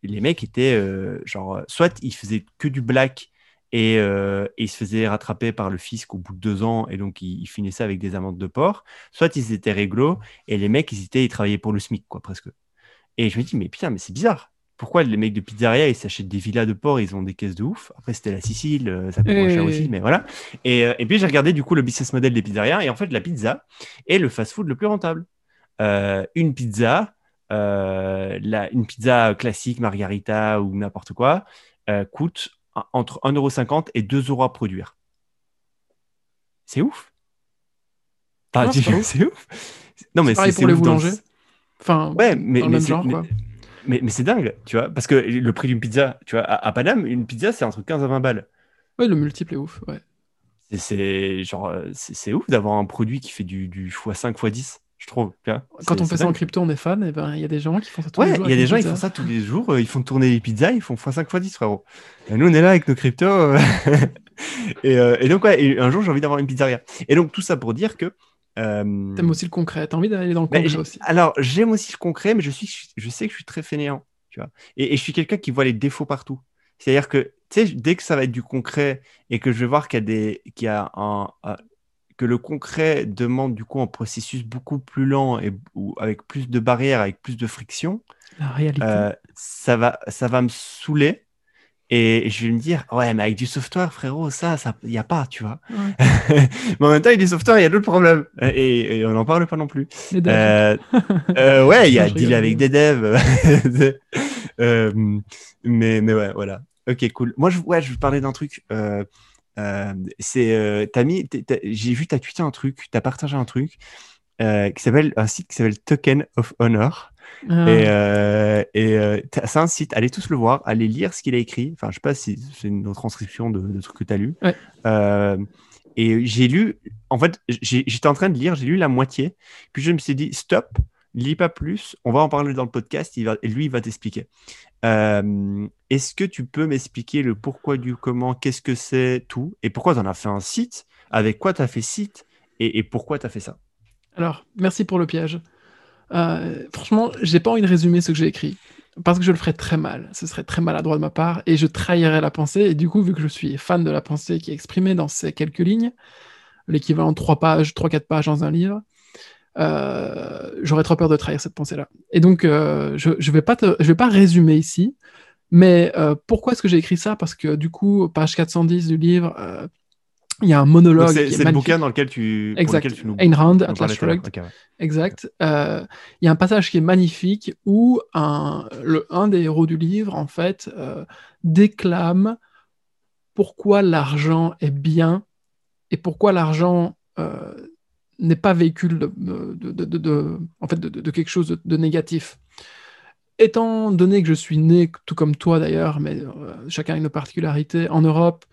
les mecs étaient genre, soit ils faisaient que du black euh, et, ils se faisaient rattraper par le fisc au bout de deux ans et donc ils, finissaient avec des amendes de port. Soit ils étaient réglo et les mecs ils, étaient, ils travaillaient pour le SMIC quoi presque. Et je me dis mais putain mais c'est bizarre. Pourquoi les mecs de pizzeria ils s'achètent des villas de port ils ont des caisses de ouf? Après c'était la Sicile, euh, ça coûte moins cher aussi mais voilà. Et, euh, et puis j'ai regardé du coup le business model des pizzerias et en fait la pizza est le fast-food le plus rentable. une pizza, la, une pizza classique margarita ou n'importe quoi coûte entre 1,50€ et 2€ à produire. C'est ouf. c'est ouf. Non, mais c'est pour les boulangers. Enfin, ouais, mais, mais, mais, c'est dingue, tu vois, parce que le prix d'une pizza, tu vois, à, Paname, une pizza, c'est entre 15 à 20 balles. Ouais, le multiple est ouf, ouais. C'est genre, c'est ouf d'avoir un produit qui fait du, du x5, x10 je trouve. Quand on fait ça en crypto, on est fan. Et ben, il y a des gens qui font ça tous les jours. il y a des gens qui font ça tous les jours. Euh, ils font tourner les pizzas, ils font x5 x 10, frérot. Et nous, on est là avec nos cryptos. Euh, euh, et, donc, ouais, un jour, j'ai envie d'avoir une pizzeria. Et donc, tout ça pour dire que. T'aimes aussi le concret. T'as envie d'aller dans le concret aussi. Alors, j'aime aussi le concret, mais je, suis, je sais que je suis très fainéant. Tu vois. Et, je suis quelqu'un qui voit les défauts partout. C'est-à-dire que, tu sais, dès que ça va être du concret et que je vais voir qu'il y a, des, qu'il y a un, que le concret demande du coup un processus beaucoup plus lent et avec plus de barrières, avec plus de friction, euh, ça, va, ça va me saouler. Et je vais me dire, ouais, mais avec du software, frérot, ça, il n'y a pas, tu vois. mais en même temps, avec du software, il y a d'autres problèmes. Et, on n'en parle pas non plus. Euh, euh, ouais, il y a deal avec des devs. mais, mais ouais, voilà. Ok, cool. Moi, je, ouais, je vais parler d'un truc. Euh, c'est, euh, j'ai vu, tu as tweeté un truc, tu as partagé un truc euh, qui s'appelle un site qui s'appelle Token of Honor. Ah. Et, et c'est un site, allez tous le voir, allez lire ce qu'il a écrit. Enfin, je sais pas si c'est une transcription de, de trucs que tu as lu. et j'ai lu, en fait, j'étais en train de lire, j'ai lu la moitié. Puis je me suis dit, stop, lis pas plus, on va en parler dans le podcast, il va, et lui, il va t'expliquer. Euh, est-ce que tu peux m'expliquer le pourquoi du comment, qu'est-ce que c'est, tout, et pourquoi tu en as fait un site, avec quoi tu as fait site, et, pourquoi tu as fait ça? Alors, merci pour le piège. Euh, franchement, j'ai pas envie de résumer ce que j'ai écrit, parce que je le ferais très mal. Ce serait très maladroit de ma part, et je trahirais la pensée, et du coup, vu que je suis fan de la pensée qui est exprimée dans ces quelques lignes, l'équivalent de 3 pages, 3-4 pages dans un livre, j'aurais trop peur de trahir cette pensée-là. Et donc, euh, je ne vais, pas je vais pas résumer ici, mais euh, pourquoi est-ce que j'ai écrit ça? Parce que du coup, page 410 du livre, il y a un monologue. C'est le bouquin dans lequel tu, exact. Lequel tu nous. Ayn Rand, Atlas Shrugged. Exact. Il y a un passage qui est magnifique où un, le, un des héros du livre, en fait, déclame pourquoi l'argent est bien et pourquoi l'argent n'est pas véhicule de, de, en fait, de, quelque chose de, négatif. Étant donné que je suis né, tout comme toi d'ailleurs, mais euh, chacun a une particularité, en Europe,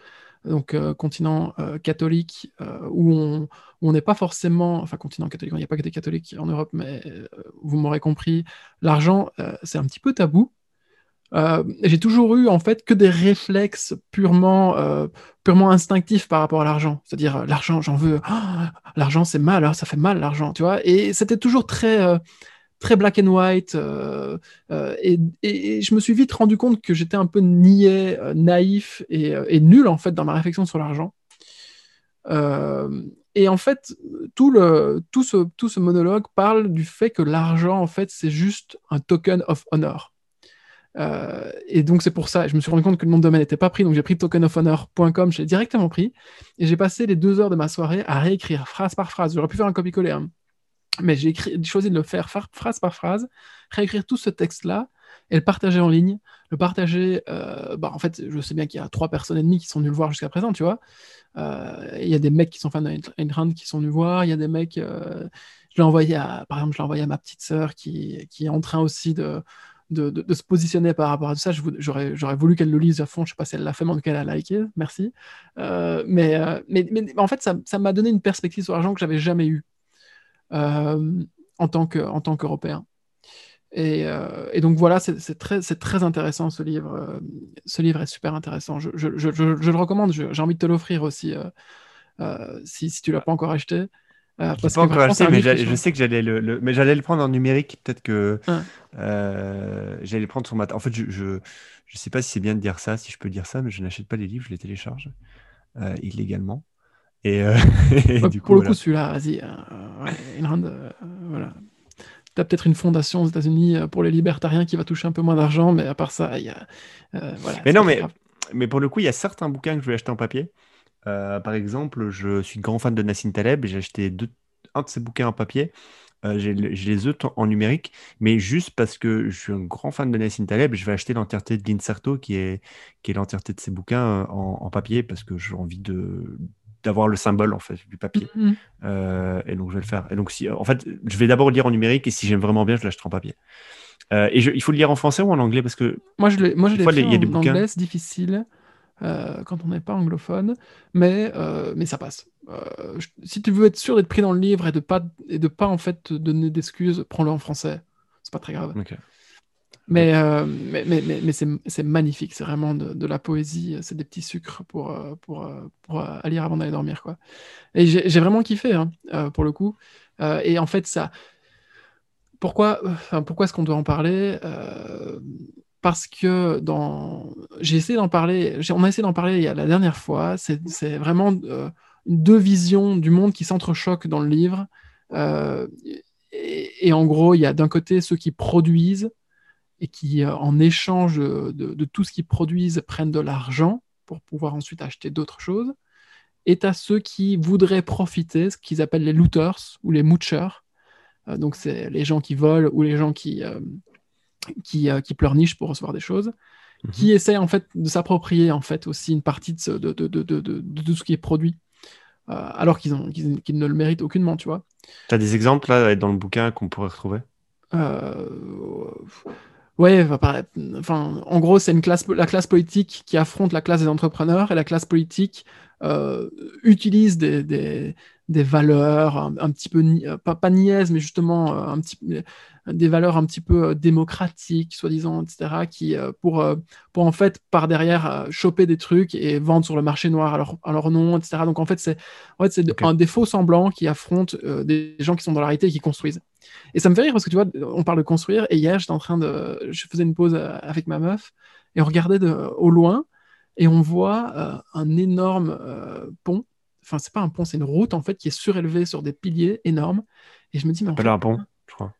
donc euh, continent euh, catholique, où on n'est pas forcément, enfin continent catholique, il n'y a pas que des catholiques en Europe, mais vous m'aurez compris, l'argent, c'est un petit peu tabou. Euh, j'ai toujours eu en fait que des réflexes purement, euh, purement instinctifs par rapport à l'argent. C'est-à-dire euh, l'argent, j'en veux. Ah, l'argent, c'est mal, hein, ça fait mal l'argent, tu vois. Et c'était toujours très, très black and white. Et, je me suis vite rendu compte que j'étais un peu niais, naïf et, et, nul en fait dans ma réflexion sur l'argent. et en fait, tout, le, tout, ce, tout ce monologue parle du fait que l'argent, en fait, c'est juste un token of honor. Euh, et donc c'est pour ça, je me suis rendu compte que le nom de domaine n'était pas pris, donc j'ai pris tokenofhonor.com, je l'ai directement pris, et j'ai passé les deux heures de ma soirée à réécrire phrase par phrase. J'aurais pu faire un copier-coller, hein. mais j'ai choisi de le faire phrase par phrase, réécrire tout ce texte-là, et le partager en ligne, le partager, euh, bah, en fait, je sais bien qu'il y a trois personnes et demie qui sont venues le voir jusqu'à présent, tu vois. Euh, il y a des mecs qui sont fans d'Ayn Rand qui sont venus voir, il y a des mecs, je l'ai envoyé à, par exemple, je l'ai envoyé à ma petite sœur qui est en train aussi de de, se positionner par rapport à tout ça. J'aurais voulu qu'elle le lise à fond. Je sais pas si elle l'a fait, mais en tout cas, elle a liké. Merci. Euh, mais, euh, mais, mais, en fait, ça m'a donné une perspective sur l'argent que j'avais jamais eue. en tant que en tant qu'Européen. Et, et, donc voilà, c'est très, très intéressant ce livre. ce livre est super intéressant. Je, je, je, je le recommande. J'ai envie de te l'offrir aussi si, si tu l'as pas encore acheté. Euh, pas encore acheté, mais je sais que j'allais le, mais j'allais le prendre en numérique. Peut-être que euh, j'allais le prendre sur ma. En fait, je, je, je sais pas si c'est bien de dire ça, si je peux dire ça, mais je n'achète pas les livres, je les télécharge euh, illégalement. Et, du coup, pour le coup, celui-là, vas-y, voilà. Tu as peut-être une fondation aux États-Unis pour les libertariens qui va toucher un peu moins d'argent, mais à part ça, il y a. voilà, mais non, mais, mais pour le coup, il y a certains bouquins que je vais acheter en papier. Euh, par exemple, je suis grand fan de Nassim Taleb et j'ai acheté un de ses bouquins en papier. Euh, j'ai les autres en numérique, mais juste parce que je suis un grand fan de Nassim Taleb, je vais acheter l'entièreté de l'Inserto, qui est, qui est l'entièreté de ses bouquins euh, en, papier, parce que j'ai envie de d'avoir le symbole en fait du papier. Mm-hmm. et donc je vais le faire. Et donc si en fait je vais d'abord le lire en numérique et si j'aime vraiment bien je l'achèterai en papier. Et il faut le lire en français ou en anglais? Parce que moi je moi je l'ai en anglais c'est difficile euh, quand on n'est pas anglophone, mais, euh, mais ça passe. Euh, si tu veux être sûr d'être pris dans le livre et de pas, et de pas en fait te donner d'excuses, prends-le en français. C'est pas très grave. Mais, mais, mais, mais, c'est magnifique, c'est vraiment de, la poésie, c'est des petits sucres pour, pour, pour, à lire avant d'aller dormir. Quoi. Et j'ai vraiment kiffé, hein, pour le coup. et en fait, ça. Pourquoi, pourquoi est-ce qu'on doit en parler? Parce que dans... j'ai essayé d'en parler, on a essayé d'en parler il y a la dernière fois, c'est vraiment euh, deux visions du monde qui s'entrechoquent dans le livre. Euh, et, en gros, il y a d'un côté ceux qui produisent et qui, euh, en échange de, tout ce qu'ils produisent, prennent de l'argent pour pouvoir ensuite acheter d'autres choses. Et à ceux qui voudraient profiter, ce qu'ils appellent les looters ou les moochers. donc, c'est les gens qui volent ou les gens qui qui, euh, qui pleurnichent pour recevoir des choses, mhm. qui essaient en fait de s'approprier en fait aussi une partie de, de, de, de tout ce qui est produit, euh, alors qu'ils ne le méritent aucunement, tu vois. Tu as des exemples là dans le bouquin qu'on pourrait retrouver? Euh... Ouais, enfin, en gros, c'est une classe, la classe politique qui affronte la classe des entrepreneurs et la classe politique euh, utilise des, des, des valeurs un, petit peu, pas, pas niaises, mais justement un petit, des valeurs un petit peu euh, démocratiques, soi-disant, etc., qui, euh, pour, euh, pour en fait, par derrière, choper des trucs et vendre sur le marché noir à leur, nom, etc. Donc en fait, c'est en fait, c'est un des faux semblants qui affrontent des gens qui sont dans la réalité et qui construisent. Et ça me fait rire parce que tu vois, on parle de construire, et hier, j'étais en train de. Je faisais une pause avec ma meuf et on regardait de, au loin et on voit un énorme pont. Enfin, c'est pas un pont, c'est une route en fait qui est surélevée sur des piliers énormes. Et je me dis, mais en un pont, je crois.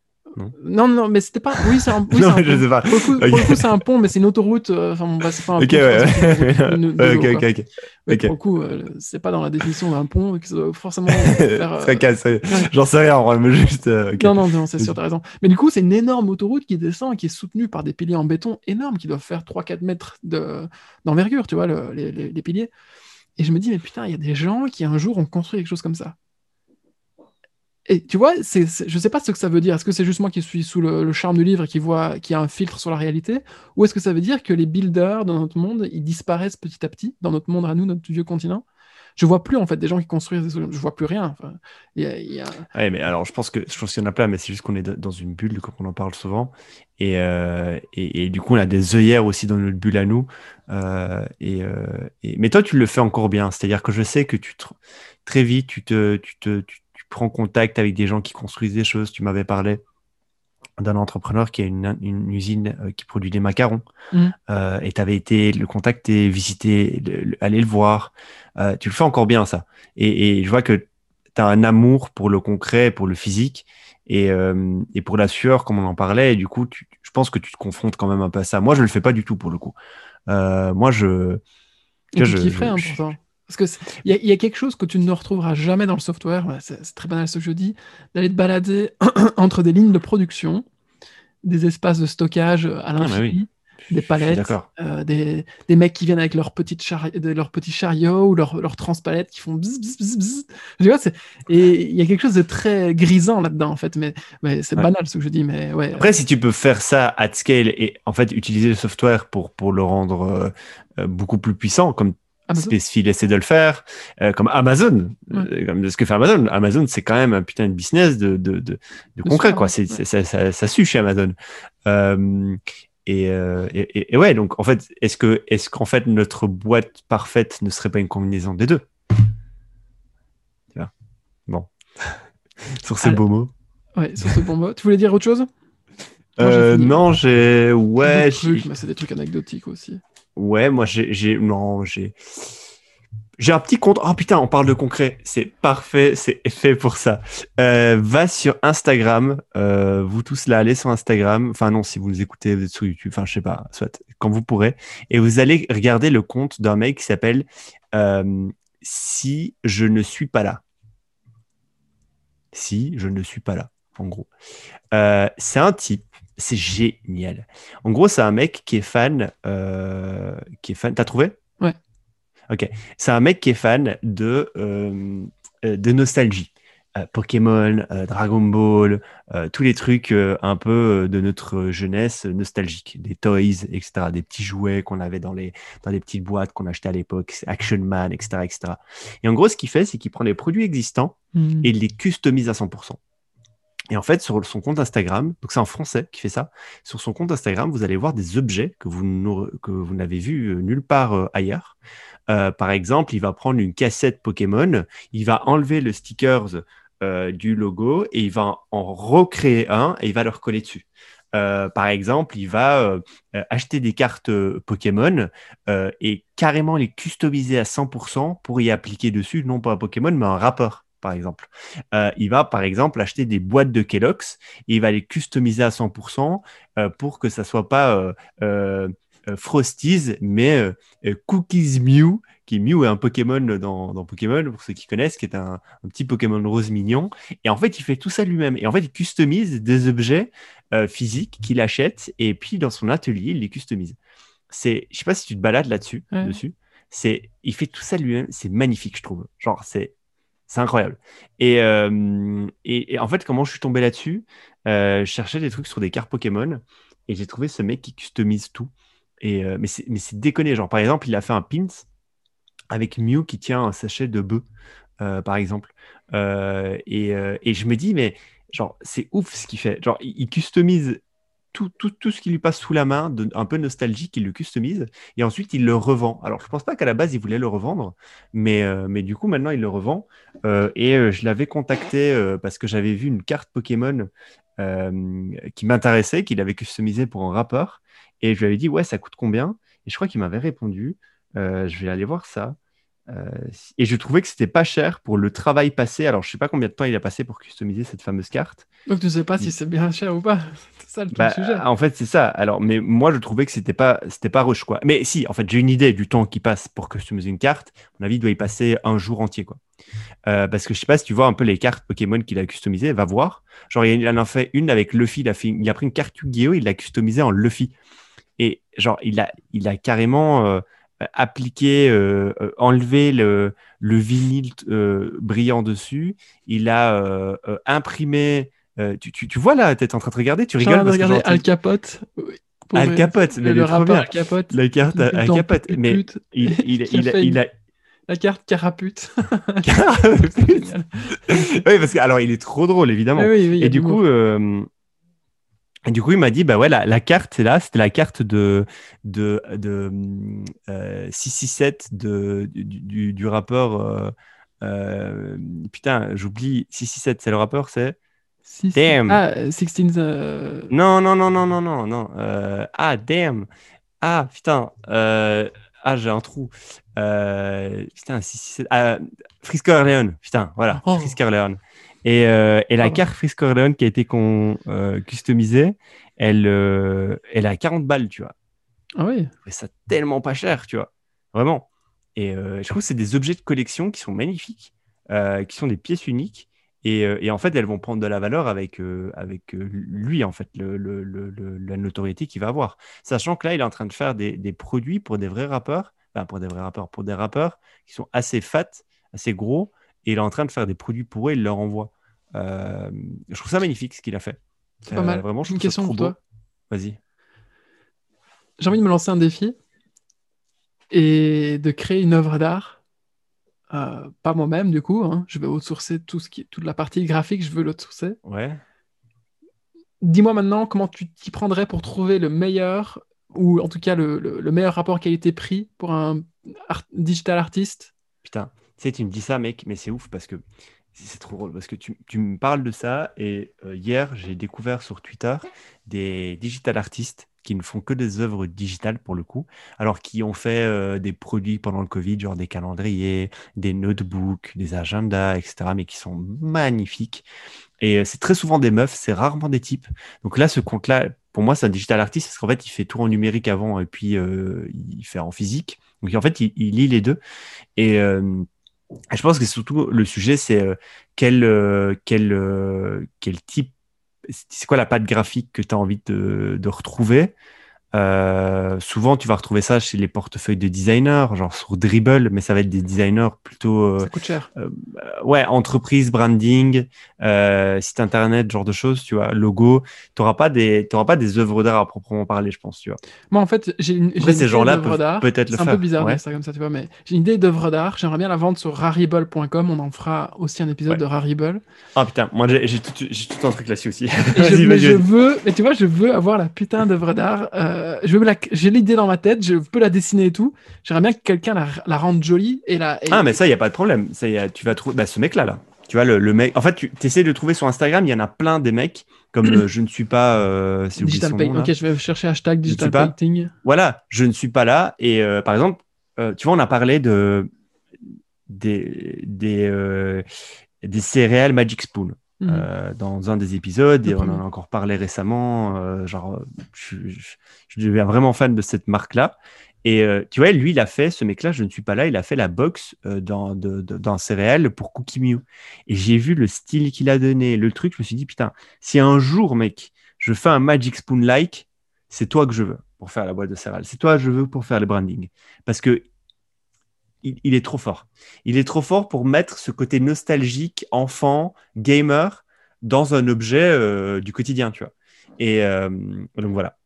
Non, non, mais c'était pas. Oui, c'est un, oui, non, je Sais pas. Pour le coup, c'est un pont, mais c'est une autoroute. Euh, enfin, bah, c'est pas un pont. Ouais. ok, ok, ok. Mais Pour le coup, euh, c'est pas dans la définition d'un pont que ça doit forcément faire. Euh... J'en sais rien, en vrai, mais juste. Euh, non, non, non, c'est sûr, t'as raison. Mais du coup, c'est une énorme autoroute qui descend et qui est soutenue par des piliers en béton énormes qui doivent faire 3-4 mètres d'envergure, tu vois, le, les, les, les piliers. Et je me dis, mais putain, il y a des gens qui un jour ont construit quelque chose comme ça. Et tu vois, je ne sais pas ce que ça veut dire. Est-ce que c'est juste moi qui suis sous le, charme du livre et qui voit qui a un filtre sur la réalité? Ou est-ce que ça veut dire que les builders dans notre monde, ils disparaissent petit à petit, dans notre monde à nous, notre vieux continent? Je vois plus en fait des gens qui construisent des solutions. Je vois plus rien. Enfin, y a... Ouais, mais alors je pense que je pense qu'il y en a plein, mais c'est juste qu'on est dans une bulle comme on en parle souvent, et, euh, et, du coup on a des œillères aussi dans notre bulle à nous. Euh, euh, et, mais toi tu le fais encore bien, c'est-à-dire que je sais que tu très vite tu te tu te tu prends contact avec des gens qui construisent des choses. Tu m'avais parlé d'un entrepreneur qui a une, usine euh, qui produit des macarons. Mm. Euh, et tu avais été le contacter, visiter, aller le voir. Euh, tu le fais encore bien, ça. Et, je vois que tu as un amour pour le concret, pour le physique et, pour la sueur, comme on en parlait. Et du coup, je pense que tu te confrontes quand même un peu à ça. Moi, je ne le fais pas du tout pour le coup. moi, je. Et tu kifferais, hein, pourtant. Parce qu'il y, y, a quelque chose que tu ne retrouveras jamais dans le software, c'est très banal ce que je dis, d'aller te balader entre des lignes de production, des espaces de stockage à ah, l'infini, des palettes, euh, des, des, mecs qui viennent avec leurs petits leur petit chariot ou leurs leur transpalettes qui font bzz, bzz, bzz, Tu vois, et il y a quelque chose de très grisant là-dedans, en fait, mais, mais c'est banal ce que je dis. Mais ouais. Après, si tu peux faire ça at scale et en fait utiliser le software pour, pour le rendre euh, euh, beaucoup plus puissant, comme Amazon Spacefield essaie de le faire, euh, comme Amazon, Ouais. euh, comme ce que fait Amazon. Amazon, c'est quand même un putain de business de, de, de, de concret, quoi. ouais. Ça, ça, ça sue chez Amazon. Euh, et, et, ouais, donc en fait, est-ce que, est-ce qu'en fait notre boîte parfaite ne serait pas une combinaison des deux? Bon. Sur ces Alors- beaux mots. Ouais, sur ce bon mot. Tu voulais dire autre chose? Moi, Euh, non, j'ai, ouais, trucs, mais c'est des trucs anecdotiques aussi. Ouais, moi j'ai, non, j'ai, j'ai un petit compte. Oh putain, on parle de concret. C'est parfait, c'est fait pour ça. Euh, va sur Instagram. euh, vous tous là, allez sur Instagram. Enfin non, si vous nous écoutez, vous êtes sur YouTube. Enfin, je sais pas, soit quand vous pourrez. Et vous allez regarder le compte d'un mec qui s'appelle euh, Si je ne suis pas là. Si je ne suis pas là, en gros. C'est un type. C'est génial. En gros, c'est un mec qui est fan. euh, qui est fan. T'as trouvé? Ouais. Ok. C'est un mec qui est fan de, euh, euh, de nostalgie. Euh, Pokémon, Dragon Ball, tous les trucs un peu de notre jeunesse nostalgique, des toys, etc., des petits jouets qu'on avait dans les, dans les petites boîtes qu'on achetait à l'époque, Action Man, etc., etc. Et en gros, ce qu'il fait, c'est qu'il prend les produits existants Hmm. et il les customise à 100%. Et en fait, sur son compte Instagram, donc c'est un Français qui fait ça, sur son compte Instagram, vous allez voir des objets que vous, que vous n'avez vus euh, nulle part euh, ailleurs. Euh, par exemple, il va prendre une cassette Pokémon, il va enlever le stickers du logo et il va en recréer un et il va le recoller dessus. Par exemple, il va acheter des cartes Pokémon et carrément les customiser à 100% pour y appliquer dessus, non pas un Pokémon, mais un rappeur, par exemple. Euh, il va, par exemple, acheter des boîtes de Kellogg's et il va les customiser à 100% euh, pour que ça soit pas euh, Frosties, mais Cookies Mew, qui Mew est un Pokémon dans, dans Pokémon, pour ceux qui connaissent, qui est un, un petit Pokémon rose mignon. Et en fait, il fait tout ça lui-même. Et en fait, il customise des objets physiques qu'il achète et puis dans son atelier, il les customise. C'est, je sais pas si tu te balades là-dessus, Ouais. dessus. C'est, il fait tout ça lui-même. C'est magnifique, je trouve. Genre, c'est, c'est incroyable. Et, euh, et, et en fait, comment je suis tombé là-dessus Euh, Je cherchais des trucs sur des cartes Pokémon et j'ai trouvé ce mec qui customise tout. Et, euh, mais c'est déconné. Genre, par exemple, il a fait un pins avec Mew qui tient un sachet de bœuf, par exemple. Et, et je me dis, mais genre, c'est ouf ce qu'il fait. Genre, il, il customise tout, ce qui lui passe sous la main, un peu nostalgique, il le customise et ensuite il le revend. Alors, je pense pas qu'à la base il voulait le revendre, mais, euh, du coup, maintenant il le revend. Euh, et euh, je l'avais contacté parce que j'avais vu une carte Pokémon qui m'intéressait, qu'il avait customisée pour un rappeur. Et je lui avais dit, ouais, ça coûte combien? Et je crois qu'il m'avait répondu, je vais aller voir ça. Euh, et je trouvais que c'était pas cher pour le travail passé. Alors, je sais pas combien de temps il a passé pour customiser cette fameuse carte. Donc tu sais pas si c'est bien cher ou pas. C'est ça le Bah, sujet. en fait, c'est ça. Alors, mais moi, je trouvais que c'était pas, c'était pas rush, quoi. Mais si, en fait, j'ai une idée du temps qui passe pour customiser une carte. À mon avis, il doit y passer un jour entier, quoi. Euh, parce que je sais pas si tu vois un peu les cartes Pokémon qu'il a customisées, va voir. Genre, il en a fait une avec Luffy. Il a, fait, il a pris une carte Yu-Gi-Oh! Il l'a customisée en Luffy. Et genre, il a, il a carrément euh, appliqué, euh, euh, enlevé le, le vinyle euh, brillant dessus. Il a euh, imprimé. tu, tu, tu vois là, tu es en train de regarder, tu rigoles parce que regarder tu- Al Capote. Al Capote, mais le, rappeur. Al Capote. La carte dans capote. Mais il, il, a il, a-. La carte Carapute. Génial. oui, parce que alors il est trop drôle évidemment. Oui, oui, et du coup, euh, et du coup, il m'a dit bah ouais, la, la carte c'est là, c'était la carte de de de euh, 667 de du, du, du rappeur. euh, euh, putain, j'oublie 667, c'est le rappeur, c'est. Damn. Ah, 16. euh, non non non non non non non euh, ah damn ah putain euh, ah j'ai un trou putain 667 ah, Frisk Orleans putain voilà Oh. Frisk Orleans et, euh, et la carte Frisk Orleans qui a été con, euh, customisée elle euh, elle a 40 balles tu vois. Ah oui. et ça tellement pas cher tu vois. Vraiment. Et euh, je trouve que c'est des objets de collection qui sont magnifiques qui sont des pièces uniques. Et, et en fait elles vont prendre de la valeur avec avec lui en fait le, le- le- le- la notoriété qu'il va avoir. Sachant que là il est en train de faire des, des produits pour des vrais rappeurs enfin pour des vrais rappeurs pour des rappeurs qui sont assez fat assez gros et il est en train de faire des produits pour eux il leur envoie Euh, je trouve ça magnifique ce qu'il a fait C'est pas Euh, mal. vraiment je Une question pour beau. toi. vas-y J'ai envie de me lancer un défi. et de créer une œuvre d'art. Euh, pas moi-même, du coup. hein. Je vais outsourcer tout ce qui, toute la partie graphique, je veux l'outsourcer. Ouais. Dis-moi maintenant comment tu t'y prendrais pour trouver le meilleur, ou en tout cas le, le- le meilleur rapport qualité-prix pour un art- digital artiste. Putain, sais, tu me dis ça, mec, mais c'est ouf parce que c'est trop drôle. Parce que tu, tu me parles de ça et euh, hier, j'ai découvert sur Twitter des digital artistes qui ne font que des œuvres digitales pour le coup, alors qui ont fait euh, des produits pendant le Covid, genre des calendriers, des notebooks, des agendas, etc., mais qui sont magnifiques. Et euh, c'est très souvent des meufs, c'est rarement des types. Donc là, ce compte-là, pour moi, c'est un digital artiste parce qu'en fait, il fait tout en numérique avant et puis il fait en physique. Donc en fait, il, il lit les deux. Et je pense que surtout le sujet, c'est euh, quel, euh, euh, quel type, c'est quoi la patte graphique que tu as envie de retrouver? Euh, souvent, tu vas retrouver ça chez les portefeuilles de designers, genre sur Dribble, mais ça va être des designers plutôt euh, Ça coûte cher. euh, ouais, entreprise, branding, site internet, genre de choses, tu vois, logo. Tu n'auras pas des, pas des œuvres d'art à proprement parler, je pense, tu vois. Moi, en fait, j'ai une, Après, ces idée gens-là d'œuvre peuvent d'art. peut-être le C'est un faire. peu bizarre ouais. ça comme ça, tu vois, mais j'ai une idée d'œuvre d'art. J'aimerais bien la vendre sur rarible.com. On en fera aussi un épisode Ouais. de Rarible. Ah putain, moi j'ai tout, un truc là-dessus aussi. Je, mais je veux, mais tu vois, je veux avoir la putain d'œuvre d'art. Euh, j'ai l'idée dans ma tête, je peux la dessiner et tout. J'aimerais bien que quelqu'un la, la rende jolie et la. et- Ah, mais ça, il n'y a pas de problème. Ça, y a- tu vas trouver bah, ce mec-là, là. Tu vois, le, le mec. En fait, tu essaies de le trouver sur Instagram, il y en a plein des mecs, comme euh, je ne suis pas. Euh, digital painting. là. Ok, je vais chercher hashtag digital pas. painting. Voilà, je ne suis pas là. Et euh, par exemple, tu vois, on a parlé de des, des, des céréales Magic Spoon Mhm. euh, dans un des épisodes et on en a encore parlé récemment. euh, genre, je, je- je deviens vraiment fan de cette marque-là. Et euh, tu vois, lui, il a fait, ce mec-là, je ne suis pas là, il a fait la box dans, de, de- dans céréales pour Cookie Mew. Et j'ai vu le style qu'il a donné, le truc, je me suis dit, putain, si un jour, mec, je fais un Magic Spoon-like, c'est toi que je veux pour faire la boîte de céréales. C'est toi que je veux pour faire le branding. Parce que il, est trop fort. Il est trop fort pour mettre ce côté nostalgique, enfant, gamer, dans un objet euh, du quotidien, tu vois. Et euh, donc voilà.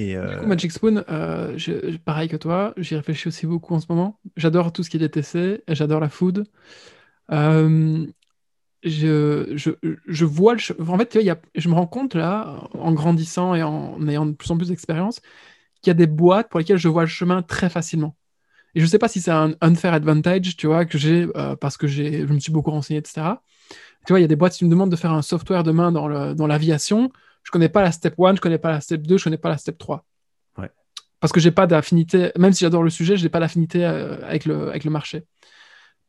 Et Du euh, coup, Magic Spoon, euh, pareil que toi, j'y réfléchis aussi beaucoup en ce moment. J'adore tout ce qui est DTC, j'adore la food. Euh, je, je, je vois le. En fait, tu vois, je me rends compte là, en grandissant et en ayant de plus en plus d'expérience, qu'il y a des boîtes pour lesquelles je vois le chemin très facilement. Et je sais pas si c'est un unfair advantage, tu vois, que j'ai euh, parce que j'ai, je me suis beaucoup renseigné, etc. Tu vois, il y a des boîtes, si tu me demandes de faire un software demain dans le, dans l'aviation, je connais pas la step 1, je connais pas la step 2, je connais pas la step 3. Ouais. Parce que j'ai pas d'affinité, même si j'adore le sujet, je n'ai pas d'affinité euh, avec, le, avec le marché.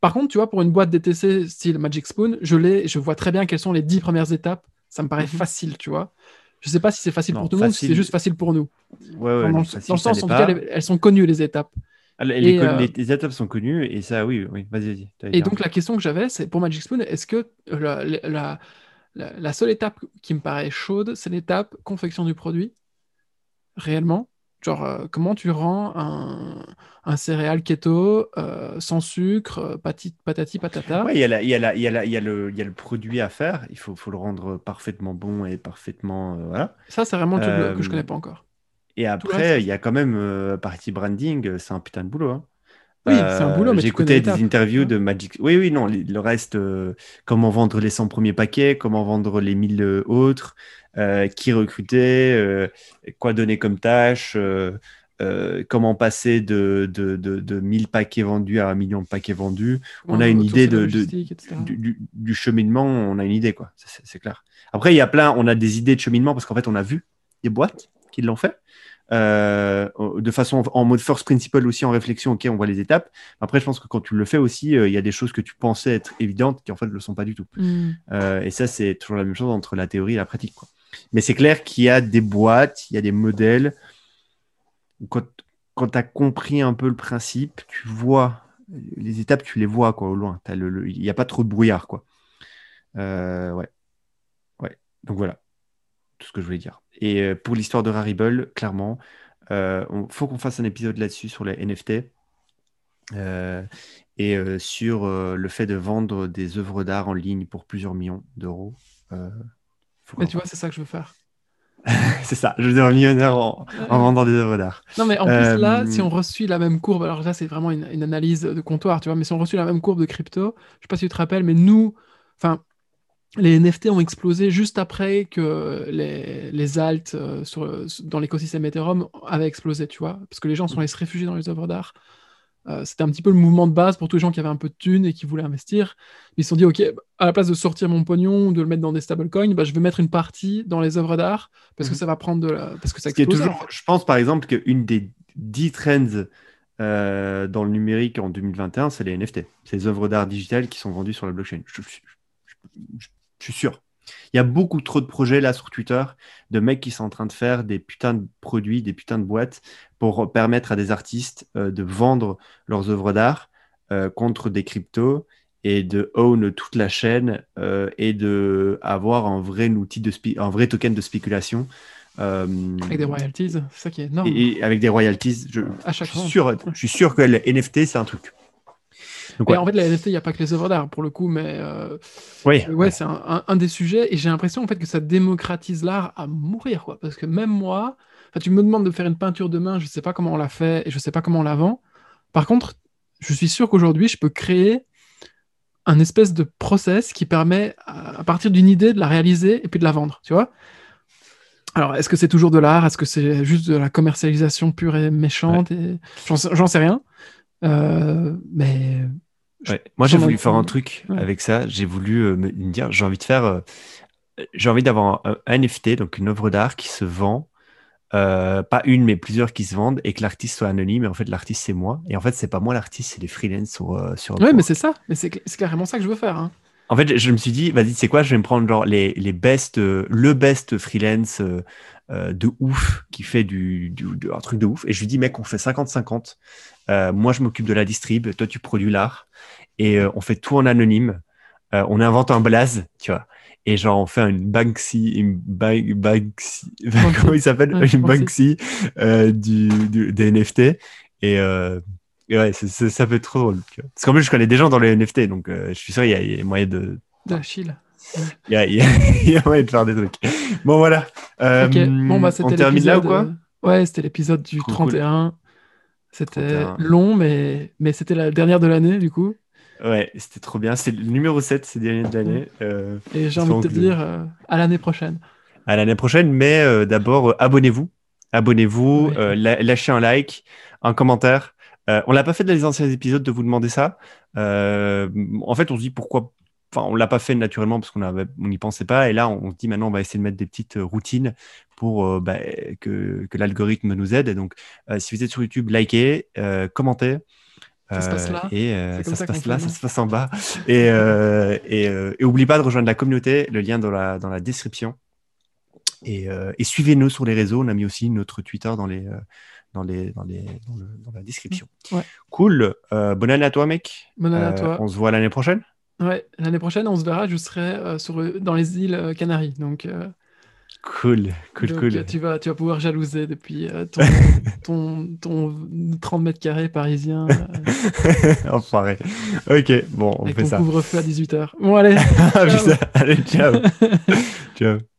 Par contre, tu vois, pour une boîte DTC style Magic Spoon, je, l'ai, je vois très bien quelles sont les dix premières étapes. Ça me paraît Mhm. facile, tu vois. Je sais pas si c'est facile Non, pour tout le monde si c'est juste facile pour nous. ouais, ouais, dans, le, facile, dans le ça sens, en tout cas, elles sont connues, les étapes. Ah, les, euh, les- les étapes sont connues et ça, oui, oui. Vas-y, vas-y. Et donc, la question que j'avais, c'est pour Magic Spoon, est-ce que la, la- la- la seule étape qui me paraît chaude, c'est l'étape confection du produit? Réellement? Genre, euh, comment tu rends un, un céréal keto euh, sans sucre, euh, pati- patati patata? Ouais, il y a, y, y, y, le- produit à faire. Il faut, faut le rendre parfaitement bon et parfaitement. euh, voilà. Ça, c'est vraiment le truc Euh, que je connais pas encore. Et après, il y a quand même euh, partie branding. euh, C'est un putain de boulot. hein. Oui, c'est un boulot, mais l'étape, des interviews hein. de Magic. Oui, oui, non, le reste, euh, comment vendre les 100 premiers paquets, comment vendre les 1000 euh, autres, euh, qui recruter, euh, quoi donner comme tâche, euh, euh, comment passer de, de, de, de 1000 paquets vendus à un million de paquets vendus. on a une idée de-. Du, du- cheminement, on a une idée, quoi. C'est clair. Après, il y a plein, on a des idées de cheminement parce qu'en fait, on a vu des boîtes qui l'ont fait. Euh, de façon en mode first principle aussi en réflexion, ok, on voit les étapes. Après, je pense que quand tu le fais aussi, euh, il y a des choses que tu pensais être évidentes qui en fait ne le sont pas du tout. Hmm. Euh, et ça, c'est toujours la même chose entre la théorie et la pratique. Quoi. Mais c'est clair qu'il y a des boîtes, il y a des modèles. Quand, quand tu as compris un peu le principe, tu vois les étapes, tu les vois quoi, au loin. Il n'y a pas trop de brouillard. Quoi. Ouais. ouais. Donc voilà, tout ce que je voulais dire. Et euh, pour l'histoire de Rarible, clairement, il faut qu'on fasse un épisode là-dessus sur les NFT. Euh, et euh, sur euh, le fait de vendre des œuvres d'art en ligne pour plusieurs millions d'euros. Euh, Mais tu vois, c'est ça que je veux faire. c'est ça, je deviens millionnaire en, en vendant des œuvres d'art. Non, mais en plus, là, Euh, si on reçut la même courbe, alors là, c'est vraiment une, une analyse de comptoir, tu vois, mais si on reçut la même courbe de crypto, je sais pas si tu te rappelles, mais nous, enfin, les NFT ont explosé juste après que les, les alts euh, sur, dans l'écosystème Ethereum avaient explosé, tu vois, parce que les gens sont allés se réfugier dans les œuvres d'art. Euh, c'était un petit peu le mouvement de base pour tous les gens qui avaient un peu de thunes et qui voulaient investir. Ils se sont dit, OK, à la place de sortir mon pognon ou de le mettre dans des stablecoins, bah, je vais mettre une partie dans les œuvres d'art parce que Mhm. ça va prendre de la... parce que ça explose. je pense par exemple qu'une des 10 trends euh, dans le numérique en 2021, c'est les NFT. Les œuvres d'art digitales qui sont vendues sur la blockchain. Je, je- je- je- suis sûr. Il y a beaucoup trop de projets là sur Twitter de mecs qui sont en train de faire des putains de produits, des putains de boîtes pour permettre à des artistes euh, de vendre leurs œuvres d'art euh, contre des cryptos et de own toute la chaîne euh, et de avoir un vrai outil de un vrai token de spéculation Avec des royalties, c'est ça qui est énorme. et, et avec des royalties. Je, À chaque je suis sûr, je suis sûr que le NFT c'est un truc. Donc, Et ouais. en fait, la NFT, il n'y a pas que les œuvres d'art pour le coup, mais euh, Oui, ouais, c'est un, un- un des sujets. Et j'ai l'impression en fait que ça démocratise l'art à mourir, quoi. Parce que même moi, tu me demandes de faire une peinture demain, je sais pas comment on la fait et je sais pas comment on la vend. Par contre, je suis sûr qu'aujourd'hui, je peux créer un espèce de process qui permet, à, à partir d'une idée, de la réaliser et puis de la vendre, tu vois. Alors, est-ce que c'est toujours de l'art? Est-ce que c'est juste de la commercialisation pure et méchante et... J'en sais, j'en sais rien. Euh, mais Ouais. Moi, j'ai voulu faire un truc Ouais. avec ça. J'ai voulu euh, me dire, j'ai envie de faire, euh, j'ai envie d'avoir un, un NFT, donc une œuvre d'art qui se vend, pas une, mais plusieurs qui se vendent, et que l'artiste soit anonyme. Et en fait, l'artiste, c'est moi. Et en fait, c'est pas moi l'artiste, c'est les freelance sur, sur Ouais, mais c'est ça. Mais c'est carrément ça que je veux faire. hein. En fait, je- je me suis dit, vas-y, c'est quoi, je vais me prendre genre les, les best, le best freelance euh, de ouf qui fait du, du- de- un truc de ouf. Et je lui dis, mec, on fait 50-50. Euh, moi, je m'occupe de la distrib, toi, tu produis l'art. Et euh, on fait tout en anonyme. On invente un blaze, tu vois. Et genre, on fait une Banksy, une Ba- Banksy, comment il s'appelle? Ouais, Une Banksy. Du, du- des NFT. Et, et ouais, ça fait trop drôle. tu vois. Parce qu'en plus, je connais des gens dans les NFT, donc je suis sûr, il y a, il y a moyen de, chill. il y a, y a- y a moyen de faire des trucs. Bon, voilà. Euh, Ok, bon, bah, c'était on termine là ou quoi euh, Ouais, c'était l'épisode du Cool, cool. 31. C'était 31. long, mais, mais c'était la dernière de l'année, du coup. Ouais, c'était trop bien. C'est le numéro 7 ces dernières années. Euh, Et j'ai envie de te dire euh, à l'année prochaine. à l'année prochaine, mais euh, d'abord, abonnez-vous. Abonnez-vous, Ouais. la- lâchez un like, un commentaire. On l'a pas fait dans les anciens épisodes de vous demander ça. En fait, on se dit pourquoi. Enfin, on l'a pas fait naturellement parce qu'on on n'y pensait pas. Et là, on, on se dit maintenant, on va essayer de mettre des petites euh, routines pour euh, bah, que, que l'algorithme nous aide. Et donc, euh, si vous êtes sur YouTube, likez, euh, commentez. Ça se passe là. Et ça, ça se passe là, ça se passe en bas. Et, euh, et, euh, et oubliez pas de rejoindre la communauté, le lien dans la, dans la description. Et, euh, et suivez-nous sur les réseaux. On a mis aussi notre Twitter dans, les, dans, les, dans, les, dans, le- dans la description. Ouais. Cool. Euh, bonne année à toi, mec. Bonne année à toi. On se voit l'année prochaine. Ouais, l'année prochaine, on se verra. Je serai euh, sur, dans les îles euh, Canaries. Donc, euh, Cool, cool, donc, cool. tu, vas, tu vas pouvoir jalouser depuis euh, ton, ton, ton 30 mètres carrés parisien Enfoiré. Ok, bon, on avec fait ton ça. couvre-feu à 18h. Bon, allez. Ah, ciao. Allez, ciao. ciao.